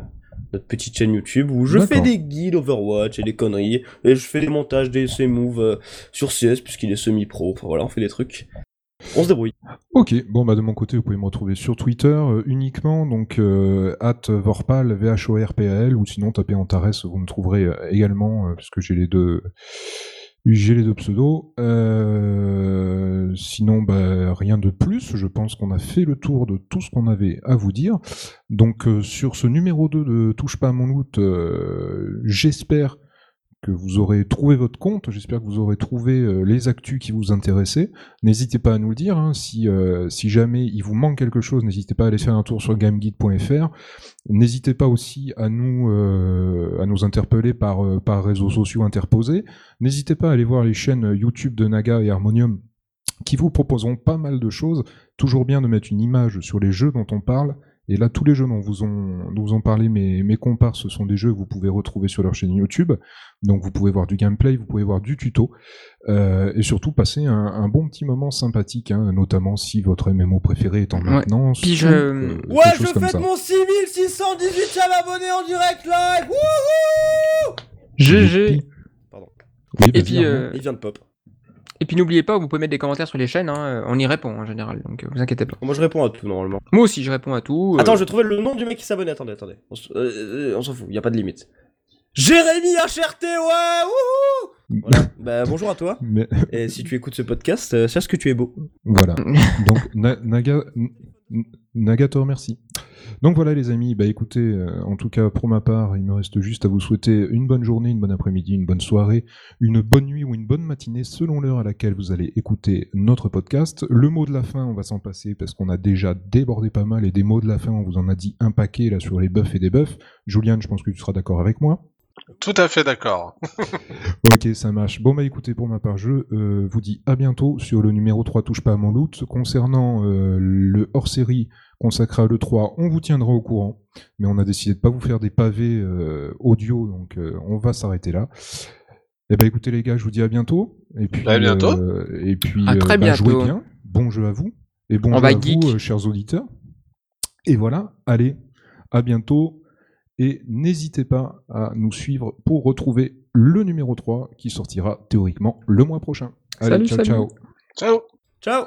notre petite chaîne YouTube où je fais des guides Overwatch et des conneries, et je fais des montages des moves euh, sur CS puisqu'il est semi-pro, enfin voilà, on fait des trucs. On se débrouille. Ok, bon bah de mon côté, vous pouvez me retrouver sur Twitter euh, uniquement, donc euh, at Vorpal, V-H-O-R-P-A-L, ou sinon tapez Antares, vous me trouverez euh, également, puisque j'ai les deux j'ai les deux pseudos. Sinon, bah, rien de plus, je pense qu'on a fait le tour de tout ce qu'on avait à vous dire. Donc sur ce numéro 2 de Touche pas à mon loot, euh, j'espère que vous aurez trouvé votre compte, j'espère que vous aurez trouvé euh, les actus qui vous intéressaient. N'hésitez pas à nous le dire, hein, si, euh, si jamais il vous manque quelque chose, n'hésitez pas à aller faire un tour sur gameguide.fr. N'hésitez pas aussi à nous, euh, à nous interpeller par, par réseaux sociaux interposés. N'hésitez pas à aller voir les chaînes YouTube de Naga et Harmonium qui vous proposeront pas mal de choses. Toujours bien de mettre une image sur les jeux dont on parle. Et là, tous les jeux dont vous ont, dont vous ont parlé mes, mes compars, ce sont des jeux que vous pouvez retrouver sur leur chaîne YouTube. Donc vous pouvez voir du gameplay, vous pouvez voir du tuto. Euh, et surtout passer un, un bon petit moment sympathique, hein, notamment si votre MMO préféré est en Ouais. maintenance. Puis ou, je- euh, Ouais, je fête ça. mon 6618 abonnés en direct live Wouhou GG. Pardon. Oui, Et puis, euh, Il vient de pop. Et puis n'oubliez pas, vous pouvez mettre des commentaires sur les chaînes, hein, on y répond en général, donc euh, vous inquiétez pas. Moi je réponds à tout normalement. Moi aussi, je réponds à tout. euh, Attends, je vais trouver le nom du mec qui s'abonne. Attendez, attendez. On s- euh, euh, on s'en fout, y a pas de limite. Jérémy HRT, ouais Wouhou Voilà. <laughs> bah bonjour à toi. Mais- Et si tu écoutes ce podcast, euh, sache que tu es beau. Voilà. <laughs> Donc Na- Naga, N- Naga te remercie. Donc voilà les amis, bah écoutez, euh, en tout cas pour ma part, il me reste juste à vous souhaiter une bonne journée, une bonne après-midi, une bonne soirée, une bonne nuit ou une bonne matinée selon l'heure à laquelle vous allez écouter notre podcast. Le mot de la fin, on va s'en passer parce qu'on a déjà débordé pas mal et des mots de la fin, on vous en a dit un paquet là sur les buffs et des buffs. Julian, je pense que tu seras d'accord avec moi. Tout à fait d'accord. <laughs> Ok, ça marche. Bon, bah écoutez, pour ma part, je euh, vous dis à bientôt sur le numéro 3 Touche pas à mon loot. Concernant euh, le hors-série consacré à l'E3, on vous tiendra au courant. Mais on a décidé de pas vous faire des pavés euh, audio, donc euh, on va s'arrêter là. Eh ben écoutez les gars, je vous dis à bientôt. Et puis, À bientôt. euh, et puis, À très bah, jouez bientôt. bien. Bon jeu à vous. Et bon On jeu à geek. vous, euh, chers auditeurs. Et voilà, allez, à bientôt. Et n'hésitez pas à nous suivre pour retrouver le numéro 3 qui sortira théoriquement le mois prochain. Allez, Salut, ciao, salut. ciao. Ciao Ciao